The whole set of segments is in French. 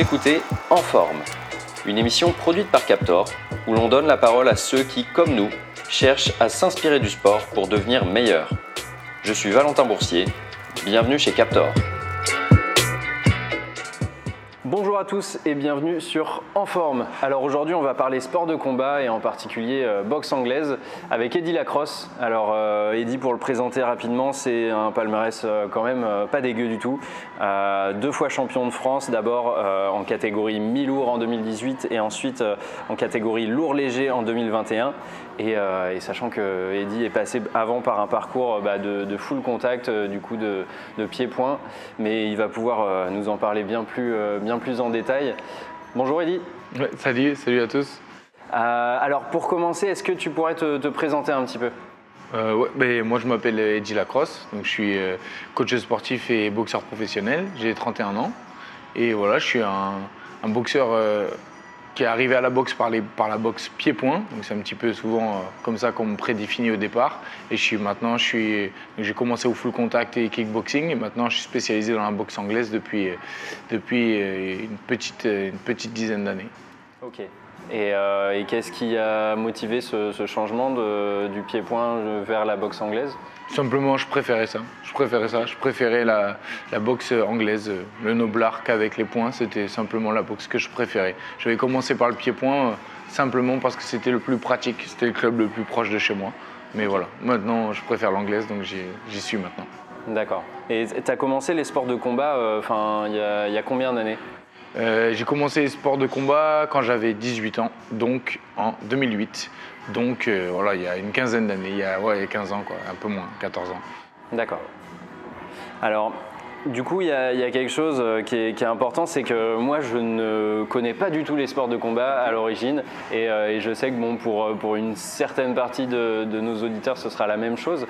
Écoutez En Forme, une émission produite par Captor où l'on donne la parole à ceux qui, comme nous, cherchent à s'inspirer du sport pour devenir meilleurs. Je suis Valentin Boursier, bienvenue chez Captor. À tous et bienvenue sur En Forme. Alors aujourd'hui on va parler sport de combat et en particulier euh, boxe anglaise avec Eddie Lacrosse. Alors euh, Eddie pour le présenter rapidement c'est un palmarès euh, quand même pas dégueu du tout. Deux fois champion de France d'abord en catégorie mi-lourd en 2018 et ensuite en catégorie lourd léger en 2021. Et, euh, et sachant que Eddie est passé avant par un parcours euh, bah, de, de full contact, euh, du coup de, de pied-point, mais il va pouvoir euh, nous en parler bien plus, bien plus en détail. Bonjour Eddie. Ouais, salut, salut à tous. Alors pour commencer, est-ce que tu pourrais te, te présenter un petit peu? Ouais, ben, moi je m'appelle Eddie Lacrosse, donc je suis coach sportif et boxeur professionnel, j'ai 31 ans et voilà, je suis un, un boxeur qui est arrivé à la boxe par, la boxe pied-point, c'est un petit peu souvent euh, comme ça qu'on me prédéfinit au départ et je suis maintenant, j'ai commencé au full contact et kickboxing et maintenant je suis spécialisé dans la boxe anglaise depuis, euh, depuis une, petite, euh, une petite dizaine d'années. Ok. Et, euh, et qu'est-ce qui a motivé ce, ce changement de- du pied-point vers la boxe anglaise? Simplement, je préférais ça. Je préférais ça. Je préférais la, la boxe anglaise, euh, le noble qu'avec les poings. C'était simplement la boxe que je préférais. J'avais commencé par le pied-point euh, simplement parce que c'était le plus pratique. C'était le club le plus proche de chez moi. Mais voilà, maintenant, je préfère l'anglaise, donc j'y suis maintenant. D'accord. Et tu as commencé les sports de combat euh, y, il y a combien d'années? Euh, J'ai commencé les sports de combat quand j'avais 18 ans, donc en 2008. Donc euh, voilà, il y a une quinzaine d'années, il, y a- ouais, il y a 15 ans, quoi, un peu moins, 14 ans. D'accord. Alors, du coup, il y, a quelque chose euh, qui est, important, c'est que moi, je ne connais pas du tout les sports de combat à l'origine, et, je sais que bon, pour, pour une certaine partie de, de nos auditeurs, ce sera la même chose.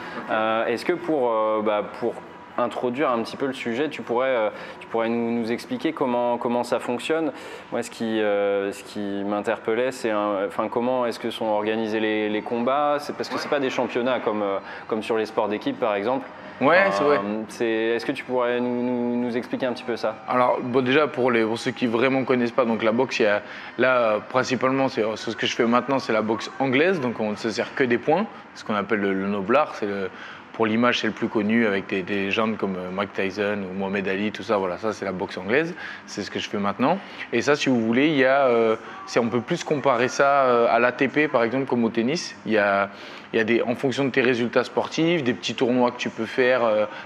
Est-ce que pour, bah, pour introduire un petit peu le sujet, tu pourrais, euh, tu pourrais nous, nous expliquer comment, comment ça fonctionne Moi, ce qui, euh, ce qui m'interpellait, c'est enfin, comment est-ce que sont organisés les, les combats? C'est parce que c'est pas des championnats comme, euh, comme sur les sports d'équipe, par exemple. Ouais, c'est vrai. C'est- Est-ce que tu pourrais nous, nous- nous expliquer un petit peu ça? Alors, bon, déjà, pour, les, pour ceux qui vraiment connaissent pas, donc la boxe, il y a, là, principalement, c'est c'est ce que je fais maintenant, c'est la boxe anglaise, donc on ne se sert que des points, ce qu'on appelle le, le noblard, c'est le- pour l'image, c'est le plus connu avec des, des légendes comme euh, Mike Tyson ou Mohamed Ali, tout ça, voilà, ça c'est la boxe anglaise, c'est ce que je fais maintenant. Et ça, si vous voulez, il y a, euh, on peut plus comparer ça euh, à l'ATP, par exemple, comme au tennis. Il y a, il y a des, en fonction de tes résultats sportifs, des petits tournois que tu peux faire,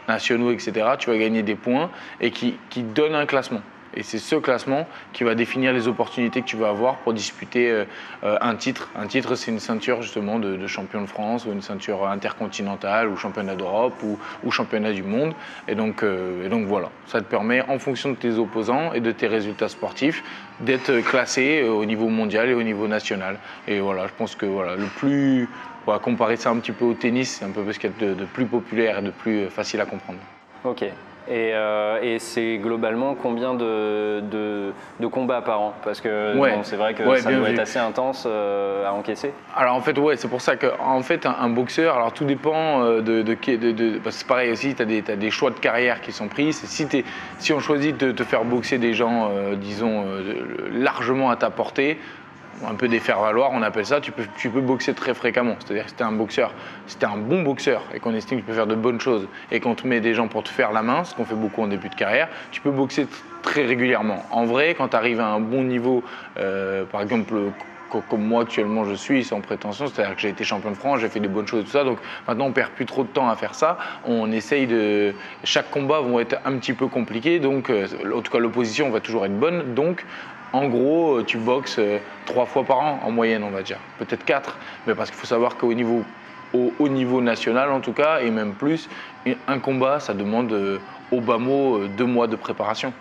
nationaux, etc., tu vas gagner des points et qui, qui donnent un classement. Et c'est ce classement qui va définir les opportunités que tu vas avoir pour disputer euh, euh, un titre. Un titre, c'est une ceinture justement de, champion de France ou une ceinture intercontinentale ou championnat d'Europe ou, championnat du monde. Et donc, euh, et donc voilà, ça te permet en fonction de tes opposants et de tes résultats sportifs d'être classé au niveau mondial et au niveau national. Et voilà, je pense que voilà, le plus, on va comparer ça un petit peu au tennis, c'est un peu ce qu'il y a de plus populaire et de plus facile à comprendre. Ok. Et, euh, et c'est globalement combien de, de, de combats par an Parce que Ouais. bon, c'est vrai que Ouais, ça doit vu. être assez intense euh, à encaisser. Alors en fait, ouais, c'est pour ça que en fait, un, un boxeur, alors tout dépend euh, de. parce que c'est pareil aussi, tu as, des choix de carrière qui sont pris. Si, t'es- si on choisit de te faire boxer des gens, euh, disons, largement à ta portée, un peu des faire-valoir, on appelle ça, tu peux, tu peux boxer très fréquemment. C'est-à-dire que si t'es un boxeur, si un bon boxeur et qu'on estime que tu peux faire de bonnes choses et qu'on te met des gens pour te faire la main, ce qu'on fait beaucoup en début de carrière, tu peux boxer très régulièrement. En vrai, quand tu arrives à un bon niveau, euh, par exemple, co- comme moi actuellement je suis, sans prétention, c'est-à-dire que j'ai été champion de France, j'ai fait des bonnes choses tout ça, donc maintenant on perd plus trop de temps à faire ça. On essaye de. Chaque combat vont être un petit peu compliqués, donc euh, en tout cas l'opposition va toujours être bonne, donc en gros, euh, tu boxes euh, trois fois par an en moyenne, on va dire. Peut-être quatre, mais parce qu'il faut savoir qu'au niveau, niveau national en tout cas, et même plus, un combat, ça demande euh, au bas mot deux mois de préparation.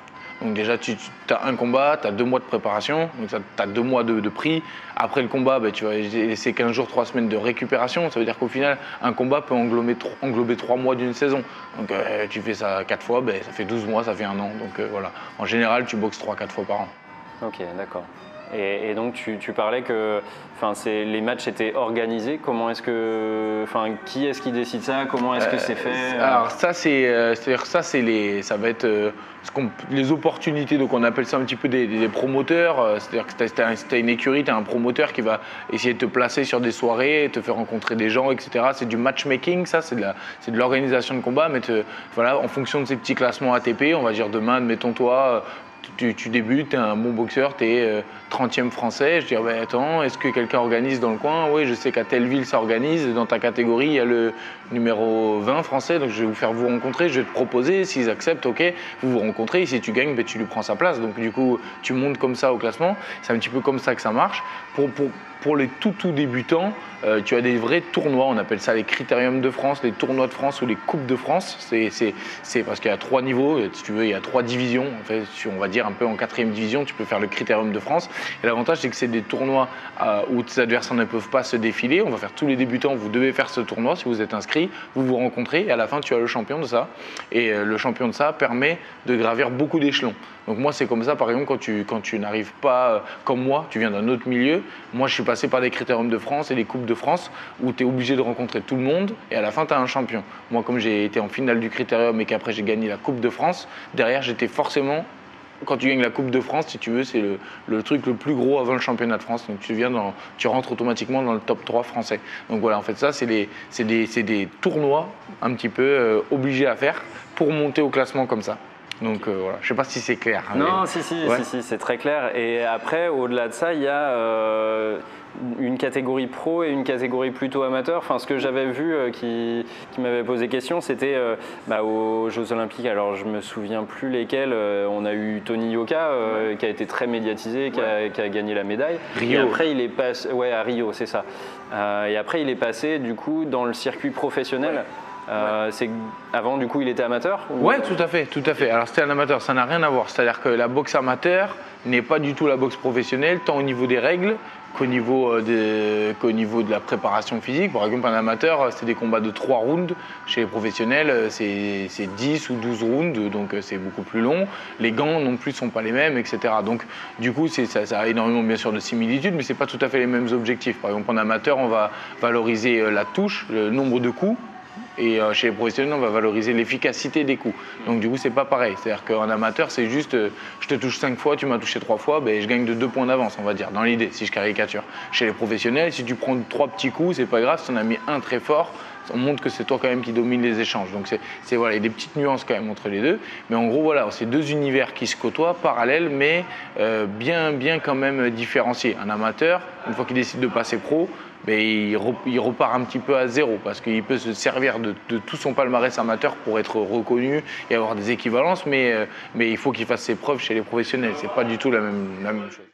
Donc déjà, tu, as un combat, tu as deux mois de préparation, donc tu as deux mois de, prix. Après le combat, ben, tu vas laisser 15 jours, 3 semaines de récupération. Ça veut dire qu'au final, un combat peut englober, englober 3 mois d'une saison. Donc tu fais ça 4 fois, ben, ça fait 12 mois, ça fait un an. Donc voilà, en général, tu boxes 3-4 fois par an. Ok, d'accord. Et, donc tu, parlais que les matchs étaient organisés. Comment est-ce que, qui est-ce qui décide ça? Comment est-ce que c'est fait? Alors ça c'est, c'est-à-dire ça c'est les, ça va être les opportunités. Donc on appelle ça un petit peu des, promoteurs. C'est-à-dire que tu as, une écurie, tu as un promoteur qui va essayer de te placer sur des soirées, te faire rencontrer des gens, etc. C'est du matchmaking, ça c'est de, la, de l'organisation de combat, mais voilà, en fonction de ces petits classements ATP, on va dire demain, mettons toi, tu, débutes, tu es un bon boxeur, tu es 30e français. Je dis, ah attends, est-ce que quelqu'un organise dans le coin? Oui, je sais qu'à telle ville ça organise. Dans ta catégorie, il y a le numéro 20 français, donc je vais vous faire vous rencontrer, je vais te proposer. S'ils acceptent, ok, vous vous rencontrez. si tu gagnes, ben, tu lui prends sa place. Donc du coup, tu montes comme ça au classement. C'est un petit peu comme ça que ça marche. Pour les tout tout débutants, euh, tu as des vrais tournois, on appelle ça les critériums de France, les tournois de France ou les coupes de France. C'est parce qu'il y a trois niveaux, si tu veux, il y a trois divisions. En fait, on va dire un peu en quatrième division, tu peux faire le critérium de France. Et l'avantage, c'est que c'est des tournois euh, où tes adversaires ne peuvent pas se défiler. On va faire tous les débutants, vous devez faire ce tournoi si vous êtes inscrit, vous vous rencontrez et à la fin, tu as le champion de ça. Et euh, le champion de ça permet de gravir beaucoup d'échelons. Donc moi, c'est comme ça, par exemple, quand tu, quand tu n'arrives pas, comme moi, tu viens d'un autre milieu, moi, je suis passé par des critériums de France et des coupes de France où tu es obligé de rencontrer tout le monde et à la fin tu as un champion. Moi comme j'ai été en finale du critérium et qu'après j'ai gagné la Coupe de France, derrière j'étais forcément quand tu gagnes la Coupe de France, si tu veux, c'est le, truc le plus gros avant le championnat de France. Donc tu viens dans, tu rentres automatiquement dans le top 3 français. Donc voilà, en fait, ça, c'est des, des, tournois un petit peu euh, obligés à faire pour monter au classement comme ça. Donc euh, voilà, je ne sais pas si c'est clair. Hein, non, si, si, si, c'est très clair. Et après, au-delà de ça, il y a euh, une catégorie pro et une catégorie plutôt amateur. Enfin, ce que j'avais vu euh, qui, m'avait posé question, c'était bah, aux Jeux Olympiques. Alors, je me souviens plus lesquels. on a eu Tony Yoka qui a été très médiatisé, qui, a, gagné la médaille. Rio. Et après, il est passé. Ouais, à Rio, c'est ça. et après, il est passé du coup dans le circuit professionnel. Euh, c'est avant du coup il était amateur Oui, tout à fait, tout à fait. Alors c'était un amateur, ça n'a rien à voir. C'est-à-dire que la boxe amateur n'est pas du tout la boxe professionnelle, tant au niveau des règles qu'au niveau, euh, niveau de la préparation physique. Par exemple, un amateur, c'est des combats de 3 rounds. Chez les professionnels, c'est 10 ou 12 rounds, donc euh, c'est beaucoup plus long. Les gants non plus ne sont pas les mêmes, etc. Donc, du coup, ça, ça, a énormément, bien sûr, de similitudes, mais ce n'est pas tout à fait les mêmes objectifs. Par exemple, en amateur, on va valoriser la touche, le nombre de coups, et euh, chez les professionnels, on va valoriser l'efficacité des coups. Donc du coup, c'est pas pareil. C'est-à-dire qu'en amateur, c'est juste, euh, je te touche 5 fois, tu m'as touché 3 fois, ben, je gagne de 2 points d'avance, on va dire, dans l'idée, si je caricature. Chez les professionnels, si tu prends 3 petits coups, c'est pas grave, si en as mis un très fort, on montre que c'est toi quand même qui domine les échanges. Donc c'est voilà, il y a des petites nuances quand même entre les deux. Mais en gros, voilà, c'est deux univers qui se côtoient, parallèles, mais euh, bien, bien quand même différenciés. Un amateur, une fois qu'il décide de passer pro, il, repart un petit peu à zéro parce qu'il peut se servir de, tout son palmarès amateur pour être reconnu et avoir des équivalences, mais, euh, mais il faut qu'il fasse ses preuves chez les professionnels. C'est pas du tout la même, la même chose.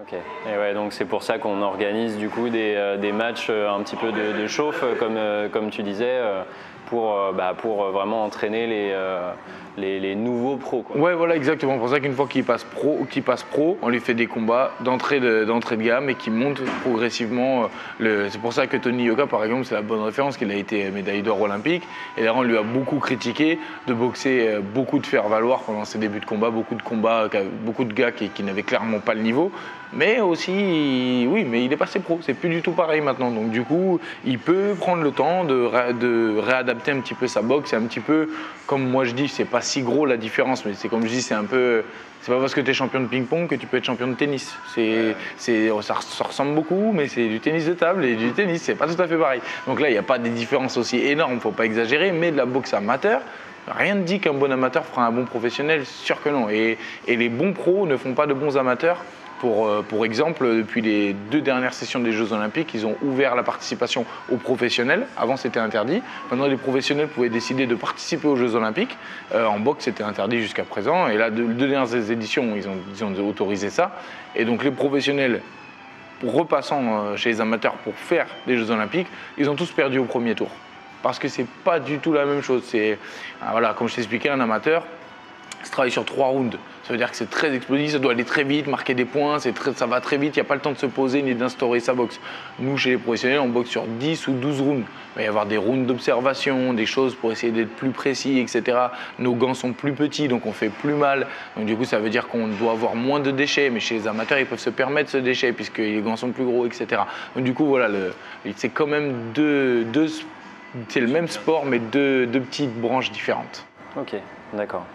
Ok. Et ouais, donc c'est pour ça qu'on organise du coup des, euh, des, matchs euh, un petit peu de, chauffe, comme, comme tu disais, pour, bah, pour vraiment entraîner les les, nouveaux pros. Quoi. Ouais, voilà, exactement. Pour ça qu'une fois qu'il passe pro, passe pro, on lui fait des combats d'entrée de, de gamme et qui monte progressivement. Euh, c'est pour ça que Tony Yoka, par exemple, c'est la bonne référence, qu'il a été médaille d'or olympique. Et d'ailleurs, on lui a beaucoup critiqué de boxer euh, beaucoup de faire-valoir pendant ses débuts de combat, beaucoup de combats, beaucoup de gars qui n'avaient clairement pas le niveau. Mais aussi, oui, mais il est passé pro. C'est plus du tout pareil maintenant. Donc du coup, il peut prendre le temps de, de réadapter un petit peu sa boxe. C'est un petit peu, comme moi je dis, c'est pas si gros la différence, mais c'est comme je dis, c'est un peu. C'est pas parce que tu es champion de ping-pong que tu peux être champion de tennis. C'est, c'est, ça, ressemble beaucoup, mais c'est du tennis de table et du tennis, c'est pas tout à fait pareil. Donc là, il n'y a pas des différences aussi énormes, faut pas exagérer, mais de la boxe amateur, rien ne dit qu'un bon amateur fera un bon professionnel, sûr que non. Et, et les bons pros ne font pas de bons amateurs. Pour, euh, pour, exemple, depuis les deux dernières sessions des Jeux Olympiques, ils ont ouvert la participation aux professionnels. Avant, c'était interdit. Maintenant, les professionnels pouvaient décider de participer aux Jeux Olympiques. Euh, en boxe, c'était interdit jusqu'à présent. Et là, deux, deux dernières éditions, ils ont, autorisé ça. Et donc, les professionnels, repassant euh, chez les amateurs pour faire les Jeux Olympiques, ils ont tous perdu au premier tour. Parce que c'est pas du tout la même chose. C'est, voilà, comme je t'expliquais, un amateur, se travaille sur trois rounds. Ça veut dire que c'est très explosif, ça doit aller très vite, marquer des points, très, ça va très vite, il n'y a pas le temps de se poser ni d'instaurer sa boxe. Nous, chez les professionnels, on boxe sur 10 ou 12 rounds. Il va y avoir des rounds d'observation, des choses pour essayer d'être plus précis, etc. Nos gants sont plus petits, donc on fait plus mal. Donc du coup, ça veut dire qu'on doit avoir moins de déchets, mais chez les amateurs, ils peuvent se permettre ce déchet puisque les gants sont plus gros, etc. Donc du coup, voilà, c'est quand même deux, deux c'est le même sport, mais deux, deux petites branches différentes. Ok, d'accord.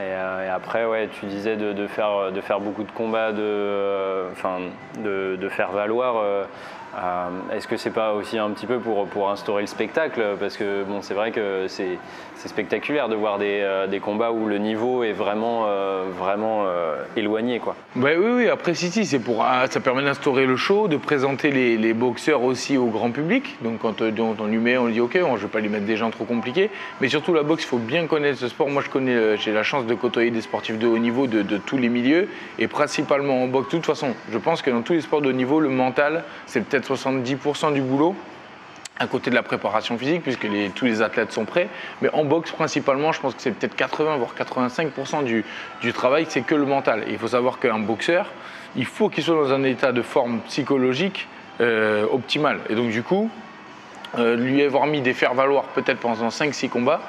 Euh, et, après, ouais, tu disais de, faire, beaucoup de combats, de, euh, faire valoir. Euh, est-ce que c'est pas aussi un petit peu pour, instaurer le spectacle? Parce que bon, c'est vrai que c'est spectaculaire de voir des, combats où le niveau est vraiment, vraiment éloigné. Quoi. oui, oui, après, si, si, pour, ah, ça permet d'instaurer le show, de présenter les, boxeurs aussi au grand public. Donc quand on, lui met, on lui dit ok, je ne vais pas lui mettre des gens trop compliqués. Mais surtout, la boxe, il faut bien connaître ce sport. Moi, j'ai la chance côtoyer des sportifs de haut niveau de, tous les milieux et principalement en boxe. De toute façon, je pense que dans tous les sports de haut niveau, le mental, c'est peut-être 70% du boulot à côté de la préparation physique, puisque tous les athlètes sont prêts. Mais en boxe, principalement, je pense que c'est peut-être 80 voire 85% du, travail, c'est que le mental. il faut savoir qu'un boxeur, il faut qu'il soit dans un état de forme psychologique euh, optimal. Et donc, du coup, euh, lui avoir mis des faire-valoir peut-être pendant 5-6 combats,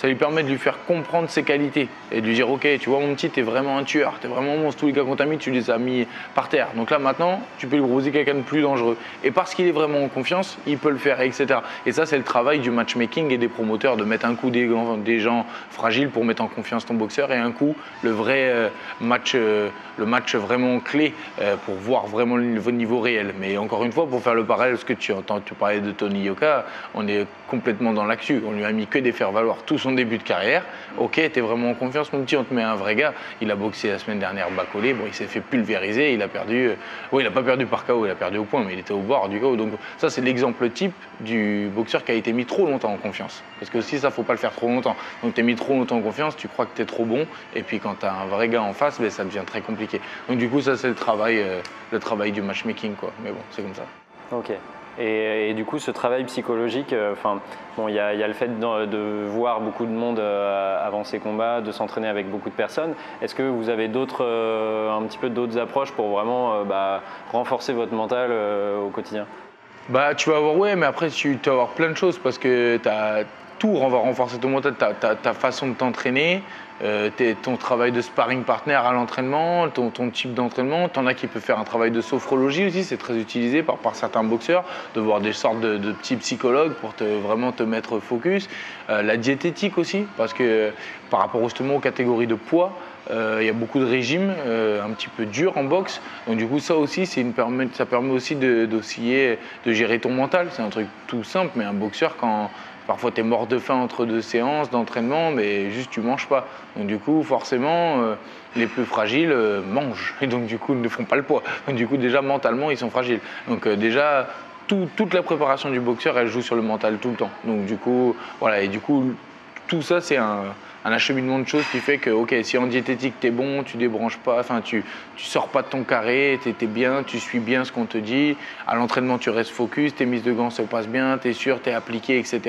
ça lui permet de lui faire comprendre ses qualités et de lui dire ok tu vois mon petit t'es vraiment un tueur t'es vraiment un monstre. Tous les gars qu'on t'a mis tu les as mis par terre. Donc là maintenant tu peux lui proposer quelqu'un de plus dangereux. Et parce qu'il est vraiment en confiance il peut le faire etc et ça c'est le travail du matchmaking et des promoteurs de mettre un coup des, gens fragiles pour mettre en confiance ton boxeur et un coup le vrai euh, match euh, match vraiment clé euh, pour voir vraiment le niveau réel mais encore une fois pour faire le parallèle ce que tu entends tu parlais de Tony Yoka on est complètement dans l'actu on lui a mis que des faire valoir tout son début de carrière. Ok, t'es vraiment en confiance, mon petit, on te met un vrai gars. Il a boxé la semaine dernière Bacolé, bon, il s'est fait pulvériser, il a perdu. Euh, oui, il n'a pas perdu par KO, il a perdu au point, mais il était au bord du KO. Donc, ça, c'est l'exemple type du boxeur qui a été mis trop longtemps en confiance. Parce que aussi, ça, faut pas le faire trop longtemps. Donc, t'es mis trop longtemps en confiance, tu crois que t'es trop bon, et puis quand t'as un vrai gars en face, ben, ça devient très compliqué. Donc, du coup, ça, c'est le travail, euh, le travail du matchmaking, quoi. Mais bon, c'est comme ça. Ok. Et, du coup, ce travail psychologique, euh, enfin, bon, il y, a le fait de, voir beaucoup de monde euh, avant ces combats, de s'entraîner avec beaucoup de personnes. Est-ce que vous avez d'autres, euh, un petit peu d'autres approches pour vraiment bah, renforcer votre mental au quotidien? Bah, tu vas avoir, ouais, mais après, tu, vas avoir plein de choses parce que as tout, on va renforcer ton mental, ta, façon de t'entraîner, euh, ton travail de sparring partner à l'entraînement, ton, type d'entraînement. T'en as qui peuvent faire un travail de sophrologie aussi, c'est très utilisé par, par, certains boxeurs, de voir des sortes de, petits psychologues pour te, vraiment te mettre focus. Euh, la diététique aussi, parce que par rapport justement aux catégories de poids, il y a beaucoup de régimes un petit peu durs en boxe. Donc du coup, ça aussi, une, ça permet aussi d'osciller, de, gérer ton mental. C'est un truc tout simple, mais un boxeur, quand, Parfois, tu es mort de faim entre deux séances d'entraînement, mais juste tu manges pas. Donc, du coup, forcément, euh, les plus fragiles euh, mangent. Et donc, du coup, ne font pas le poids. Donc, du coup, déjà, mentalement, ils sont fragiles. Donc, euh, déjà, toute la préparation du boxeur, elle joue sur le mental tout le temps. Donc, du coup, voilà. Et du coup, tout ça, c'est un acheminement de choses qui fait que, ok, si en diététique tu es bon, tu débranches pas, enfin tu, tu sors pas de ton carré, tu es, bien, tu suis bien ce qu'on te dit, à l'entraînement tu restes focus, tes mises de gants se passent bien, tu es sûr, tu es appliqué, etc.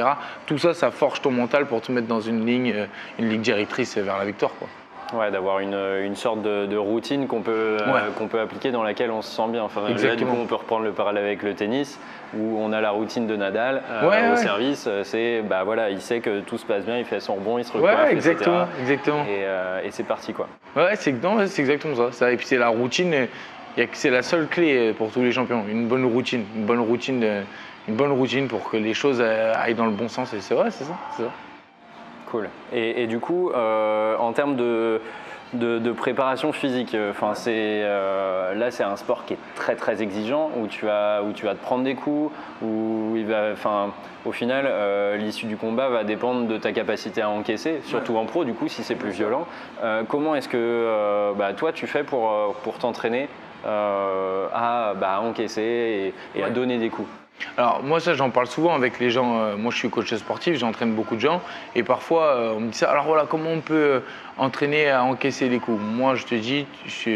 Tout ça, ça forge ton mental pour te mettre dans une ligne, euh, une ligne directrice vers la victoire. Quoi. Ouais, d'avoir une, une, sorte de, routine qu'on peut, euh, qu'on peut appliquer dans laquelle on se sent bien. Enfin, là, du coup, on peut reprendre le parallèle avec le tennis, où on a la routine de Nadal euh, au service. Euh, c'est, bah voilà, il sait que tout se passe bien, il fait son rebond, il se recoiffe, ouais, exactement, exactement. Et, et c'est parti, quoi. Ouais, c'est, c'est exactement ça. ça. Et puis c'est la routine, c'est la seule clé pour tous les champions. Une bonne routine, une bonne routine, une bonne routine pour que les choses aillent dans le bon sens. Et c'est vrai, c'est ça. Cool. Et, du coup, euh, en termes de, de, préparation physique, euh, enfin, c'est, euh, là, c'est un sport qui est très très exigeant, où tu vas, où tu vas te prendre des coups, où il va, enfin, au final, l'issue du combat va dépendre de ta capacité à encaisser, surtout en pro, du coup, si c'est plus violent. comment est-ce que bah, toi, tu fais pour, pour t'entraîner à, bah, encaisser et, à donner des coups? Alors moi ça j'en parle souvent avec les gens, euh, moi je suis coach sportif, j'entraîne beaucoup de gens et parfois euh, on me dit ça, alors voilà comment on peut euh, entraîner à encaisser les coups? Moi je te dis, tu,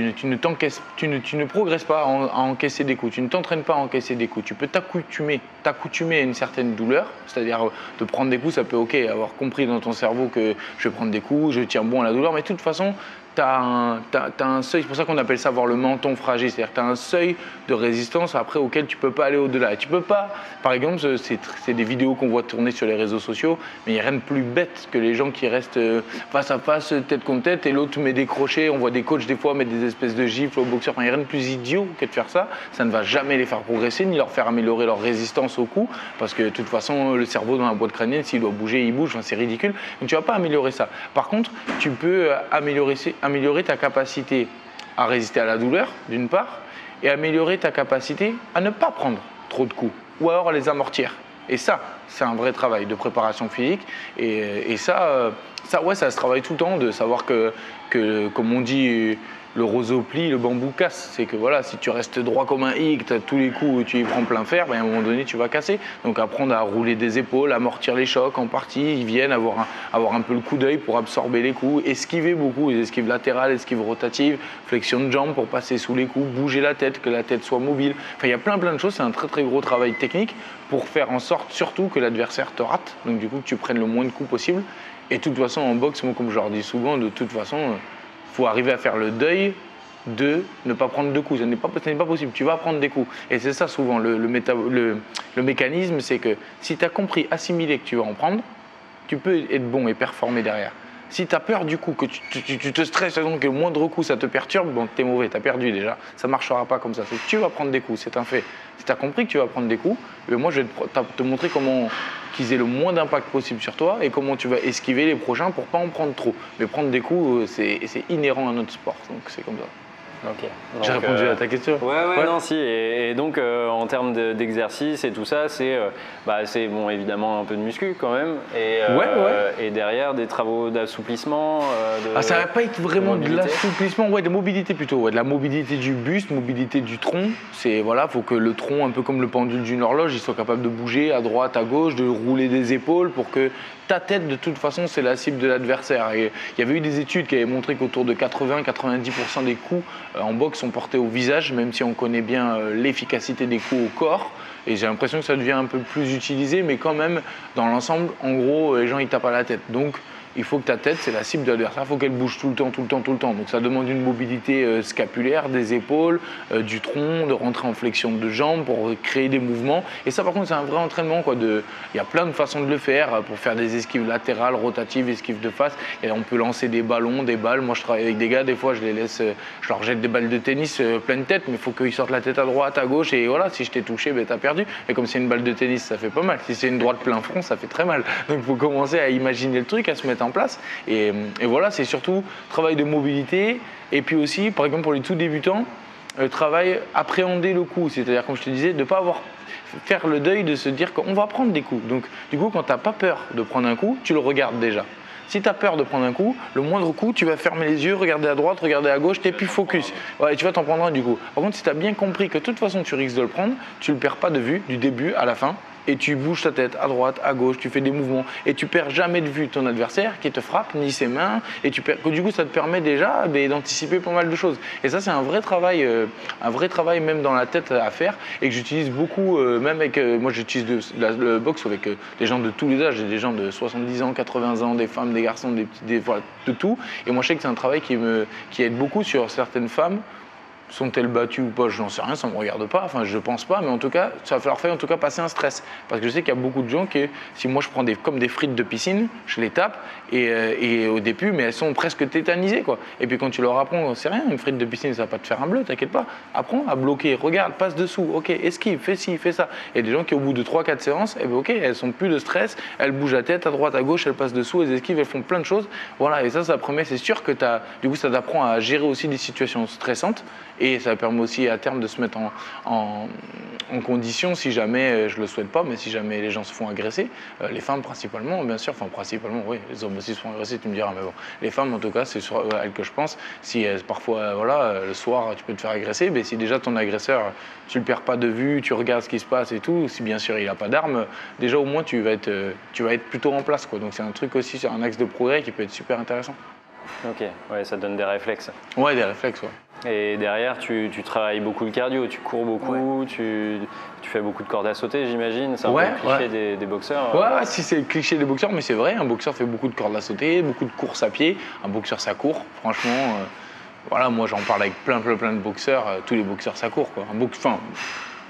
ne- tu ne tu ne, progresses pas à encaisser des coups, tu ne t'entraînes pas à encaisser des coups. Tu peux t'accoutumer, t'accoutumer à une certaine douleur, c'est-à-dire de prendre des coups, ça peut ok, avoir compris dans ton cerveau que je vais prendre des coups, je tiens bon à la douleur, mais de toute façon, tu as, un seuil, c'est pour ça qu'on appelle ça avoir le menton fragile, c'est-à-dire que tu as un seuil de résistance après auquel tu peux pas aller au-delà. Tu peux pas, par exemple, ce- c'est des vidéos qu'on voit tourner sur les réseaux sociaux, mais il n'y a rien de plus bête que les gens qui restent euh, face à face, tête contre tête, et l'autre met des crochets. On voit des coachs des fois mettre des espèces de gifles aux boxeurs. Enfin, il n'y a rien de plus idiot que de faire ça. Ça ne va jamais les faire progresser, ni leur faire améliorer leur résistance au coup, parce que de toute façon, le cerveau dans la boîte crânienne, s'il doit bouger, il bouge. C'est ridicule. Donc tu vas pas améliorer ça. Par contre, tu peux euh, améliorer, améliorer ta capacité à résister à la douleur, d'une part, et améliorer ta capacité à ne pas prendre trop de coups, ou alors à les amortir. Et ça, c'est un vrai travail de préparation physique. Et, ça, euh, ça, ouais, ça se travaille tout le temps, de savoir que comme on dit, le roseau plie, le bambou casse. C'est que voilà, si tu restes droit comme un tu as tous les coups et tu y prends plein fer, ben, à un moment donné, tu vas casser. Donc apprendre à rouler des épaules, amortir les chocs en partie, ils viennent avoir un, avoir un peu le coup d'œil pour absorber les coups, esquiver beaucoup, les esquives latérales, esquives rotatives, flexion de jambes pour passer sous les coups, bouger la tête, que la tête soit mobile. Enfin, il y a plein plein de choses, c'est un très très gros travail technique pour faire en sorte surtout que l'adversaire te rate, donc du coup que tu prennes le moins de coups possible. Et de toute façon, en boxe, moi, comme je leur dis souvent, de toute façon, il faut arriver à faire le deuil de ne pas prendre de coups. Ce n'est pas, pas possible. Tu vas prendre des coups. Et c'est ça souvent le, le, méta- le- le mécanisme, c'est que si tu as compris, assimilé que tu vas en prendre, tu peux être bon et performer derrière. Si tu as peur du coup, que tu, te stresses, que le moindre coup ça te perturbe, bon, t'es mauvais, t'as perdu déjà. Ça marchera pas comme ça. Tu vas prendre des coups, c'est un fait. Si tu compris que tu vas prendre des coups, eh moi je vais te, te montrer comment qu'ils aient le moins d'impact possible sur toi et comment tu vas esquiver les prochains pour pas en prendre trop. Mais prendre des coups, euh, c'est inhérent à notre sport, donc c'est comme ça. J'ai répondu euh, à ta question. Ouais, ouais, Ouais. non, si. Et, et donc, euh, en termes de- d'exercice et tout ça, c'est euh, bah, c'est, bon, évidemment un peu de muscu quand même. Et, euh, Ouais, et derrière, des travaux d'assouplissement. euh, Ah, ça va pas être vraiment de l'assouplissement, ouais, de mobilité plutôt, ouais, de la mobilité du buste, mobilité du tronc. C'est voilà, faut que le tronc, un peu comme le pendule d'une horloge, il soit capable de bouger à droite, à gauche, de rouler des épaules pour que ta tête, de toute façon, c'est la cible de l'adversaire. Il y avait eu des études qui avaient montré qu'autour de 80-90% des coups euh, en boxe sont portés au visage, même si on connaît bien euh, l'efficacité des coups au corps. Et j'ai l'impression que ça devient un peu plus utilisé, mais quand même, dans l'ensemble, en gros, les gens ils tapent à la tête. Donc, il faut que ta tête, c'est la cible de l'adversaire, il faut qu'elle bouge tout le temps, tout le temps, tout le temps. Donc ça demande une mobilité euh, scapulaire, des épaules, euh, du tronc, de rentrer en flexion de jambes pour créer des mouvements. Et ça par contre c'est un vrai entraînement. Quoi. Il y a plein de façons de le faire euh, pour faire des esquives latérales, rotatives, esquives de face. Et on peut lancer des ballons, des balles. Moi je travaille avec des gars, des fois je les laisse, je leur jette des balles de tennis pleine tête, mais il faut qu'ils sortent la tête à droite, à gauche. Et voilà, si je t'ai touché, ben, t'as perdu. Et comme c'est une balle de tennis, ça fait pas mal. Si c'est une droite plein front, ça fait très mal. Donc il faut commencer à imaginer le truc, à se mettre en place. Et, voilà, c'est surtout travail de mobilité. Et puis aussi, par exemple, pour les tout débutants, le travail appréhender le coup. C'est-à-dire, comme je te disais, de ne pas avoir faire le deuil de se dire qu'on va prendre des coups. Donc, du coup, quand tu n'as pas peur de prendre un coup, tu le regardes déjà. Si tu as peur de prendre un coup, le moindre coup, tu vas fermer les yeux, regarder à droite, regarder à gauche, t'es plus focus. Et tu vas t'en prendre un du coup. Par contre, si tu as bien compris que de toute façon, tu risques de le prendre, tu le perds pas de vue du début à la fin. Et tu bouges ta tête à droite, à gauche, tu fais des mouvements et tu perds jamais de vue ton adversaire qui te frappe, ni ses mains. Et tu perds, du coup, ça te permet déjà d'anticiper pas mal de choses. Et ça, c'est un vrai travail, euh, un vrai travail même dans la tête à faire et que j'utilise beaucoup, euh, même avec, euh, moi j'utilise le boxe avec des gens de tous les âges, des gens de 70 ans, 80 ans, des femmes, des garçons, des petits, des, de tout. Et moi, je sais que c'est un travail qui me, qui aide beaucoup sur certaines femmes. Sont-elles battues ou pas Je n'en sais rien, ça ne me regarde pas. Enfin, je pense pas, mais en tout cas, ça va leur faire en tout cas passer un stress. Parce que je sais qu'il y a beaucoup de gens qui, si moi je prends des, comme des frites de piscine, je les tape et, euh, et au début, mais elles sont presque tétanisées quoi. Et puis quand tu leur apprends, c'est rien, une frite de piscine, ça va pas te faire un bleu, t'inquiète pas. Apprends à bloquer, regarde, passe dessous, ok, esquive, fais ci, fais ça. Et des gens qui au bout de 3-4 séances, eh ben, ok, elles sont plus de stress, elles bougent la tête à droite, à gauche, elles passent dessous, elles esquivent, elles font plein de choses. Voilà, et ça, ça permet, c'est sûr que as, du coup, ça t'apprend à gérer aussi des situations stressantes et ça permet aussi à terme de se mettre en, en, en condition si jamais, euh, je le souhaite pas, mais si jamais les gens se font agresser, euh, les femmes principalement, bien sûr, enfin principalement, oui, les hommes aussi se font agresser, tu me diras, mais bon, les femmes en tout cas, c'est sur euh, elles que je pense. Si euh, parfois, voilà, le soir, tu peux te faire agresser, mais si déjà ton agresseur, tu le perds pas de vue, tu regardes ce qui se passe et tout, si bien sûr il a pas d'arme, déjà au moins tu vas être, tu vas être plutôt en place, quoi. Donc c'est un truc aussi, c'est un axe de progrès qui peut être super intéressant. Ok, ouais, ça donne des réflexes. Ouais, des réflexes, ouais. Et derrière, tu, tu travailles beaucoup le cardio, tu cours beaucoup, tu, tu fais beaucoup de cordes à sauter, j'imagine. C'est un Ouais, peu le cliché ouais. des, des boxeurs. Ouais, ouais, si c'est le cliché des boxeurs, mais c'est vrai, un boxeur fait beaucoup de cordes à sauter, beaucoup de courses à pied. Un boxeur, ça court. Franchement, euh, voilà, moi j'en parle avec plein, plein, plein de boxeurs. euh, tous les boxeurs, ça court. Quoi. Un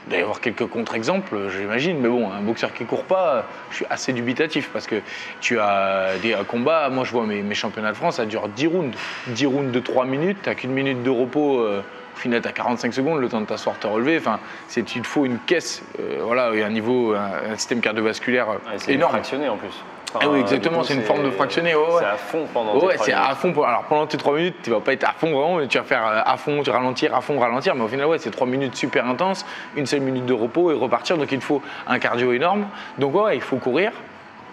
il doit y avoir quelques contre-exemples, j'imagine, mais bon, un boxeur qui court pas, je suis assez dubitatif parce que tu as des combats. Moi, je vois mes, mes championnats de France, ça dure 10 rounds. 10 rounds de 3 minutes, t'as qu'une minute de repos. euh, au final, t'as 45 secondes, le temps de t'asseoir, te relever. Enfin, il te faut une caisse, euh, voilà, et un niveau, un, un système cardiovasculaire Ouais, c'est énorme. fractionné en plus. Ah oui, exactement, c'est une forme de fractionné, ouais, ouais. C'est à fond pendant Ouais, tes c'est à minutes. fond. pour- alors pendant tes 3 minutes, tu vas pas être à fond vraiment, mais tu vas faire euh, à fond, tu ralentir, à fond, ralentir. Mais au final, ouais, c'est 3 minutes super intenses, une seule minute de repos et repartir. Donc il te faut un cardio énorme. Donc ouais, il faut courir.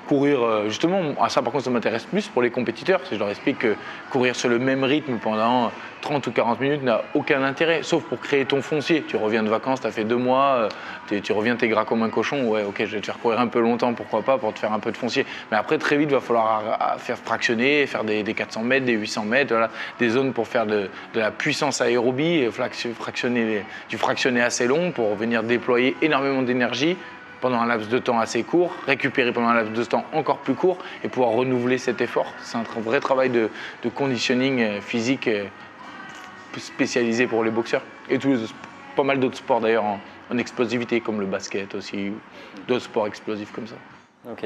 Courir, euh, justement, ça par contre, ça m'intéresse plus pour les compétiteurs. C'est je leur explique que courir sur le même rythme pendant 30 ou 40 minutes n'a aucun intérêt, sauf pour créer ton foncier. Tu reviens de vacances, tu as fait deux mois, euh, t'es- tu reviens, t'es gras comme un cochon. Ouais, ok, je vais te faire courir un peu longtemps, pourquoi pas, pour te faire un peu de foncier. Mais après, très vite, il va falloir faire fractionner, faire des, des 400 mètres, des 800 mètres, des zones pour faire de, la puissance aérobie, et flac- fractionner, du assez long pour venir déployer énormément d'énergie pendant un laps de temps assez court, récupérer pendant un laps de temps encore plus court et pouvoir renouveler cet effort. C'est un vrai travail de, de conditioning euh, physique euh, spécialisé pour les boxeurs et tous pas mal d'autres sports d'ailleurs en, en explosivité comme le basket aussi, d'autres sports explosifs comme ça. Ok.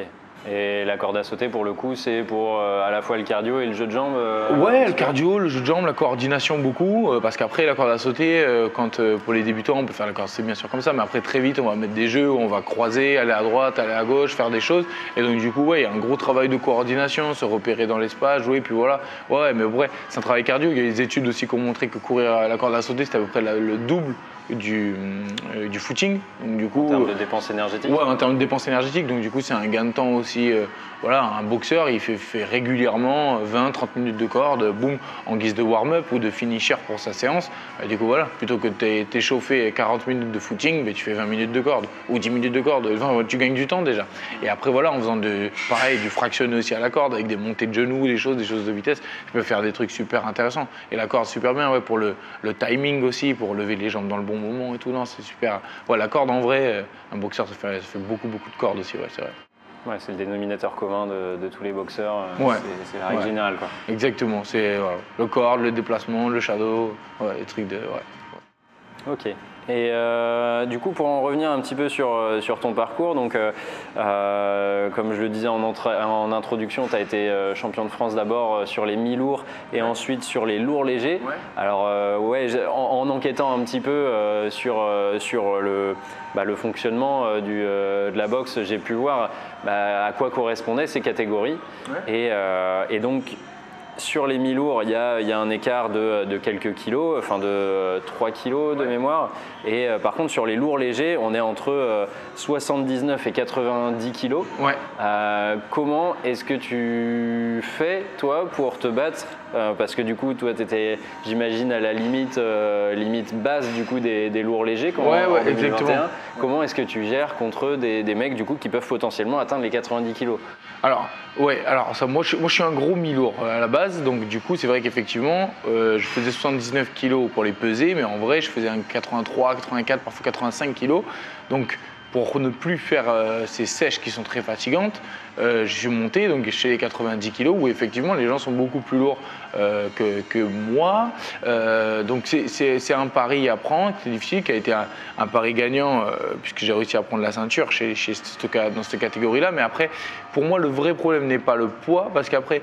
Et la corde à sauter, pour le coup, c'est pour euh, à la fois le cardio et le jeu de jambes euh, Ouais, le cardio, le jeu de jambes, la coordination beaucoup, euh, parce qu'après la corde à sauter, quand pour les débutants on peut faire la corde à sauter bien sûr comme ça, mais après très vite on va mettre des jeux où on va croiser, aller à droite, aller à gauche, faire des choses, et donc du coup ouais, il y a un gros travail de coordination, se repérer dans l'espace, jouer, puis voilà. Ouais, mais vrai, c'est un travail cardio. Il y a des études aussi qui ont montré que courir à la corde à sauter c'était à peu près la- le double du, euh, du footing. Donc du coup, En termes de dépenses énergétiques Ouais, en termes de dépenses énergétiques, donc du coup c'est un gain de temps aussi. euh, voilà, un boxeur il fait, fait régulièrement 20-30 minutes de corde, boum, en guise de warm-up ou de finisher pour sa séance. Bah, du coup voilà, plutôt que de t'é- t'échauffer 40 minutes de footing, bah, tu fais 20 minutes de corde ou 10 minutes de corde. Enfin, tu gagnes du temps déjà. Et après voilà, en faisant de, pareil, du fractionné aussi à la corde avec des montées de genoux, des choses, des choses de vitesse, tu peux faire des trucs super intéressants. Et la corde super bien ouais, pour le, le timing aussi, pour lever les jambes dans le bon moment et tout. Non, c'est super. Ouais, la corde en vrai, euh, un boxeur ça fait, ça fait beaucoup beaucoup de cordes aussi, ouais, c'est vrai. Ouais, c'est le dénominateur commun de, de tous les boxeurs. euh, Ouais. C'est c'est la règle Ouais. générale. Quoi. Exactement, c'est voilà, le corps, le déplacement, le shadow, ouais, les trucs de. Ouais. Ok. Et euh, du coup, pour en revenir un petit peu sur, euh, sur ton parcours, donc, euh, comme je le disais en, introduction, tu as été champion de France d'abord sur les mi-lourds et ensuite sur les lourds légers. Ouais. Alors, euh, ouais, en, en enquêtant un petit peu sur, sur le, bah, le fonctionnement du, de la boxe, j'ai pu voir bah, à quoi correspondaient ces catégories. Ouais. Et, et donc, sur les mi-lourds, il y a, il y a un écart de, de quelques kilos, enfin de 3 kilos de mémoire. Et euh, par contre, sur les lourds légers, on est entre euh, 79 et 90 kilos. Ouais. Euh, comment est-ce que tu fais, toi, pour te battre? Euh, Parce que du coup, toi, tu étais, j'imagine, à la limite, euh, limite basse du coup, des, des lourds légers. quand- Ouais, en ouais, 2021. exactement. Comment est-ce que tu gères contre des, des mecs du coup, qui peuvent potentiellement atteindre les 90 kilos? Alors, ouais, alors ça, moi, je, moi je suis un gros mi-lourd euh, à la base, donc du coup c'est vrai qu'effectivement euh, je faisais 79 kilos pour les peser, mais en vrai je faisais un 83, 84, parfois 85 kilos. Donc pour ne plus faire euh, ces sèches qui sont très fatigantes, euh, je suis monté donc chez les 90 kilos où effectivement les gens sont beaucoup plus lourds euh, que, moi. Donc c'est- un pari à prendre, c'est difficile, qui a été un, pari gagnant puisque j'ai réussi à prendre la ceinture chez, dans cette catégorie-là. Mais après, pour moi, le vrai problème n'est pas le poids parce qu'après,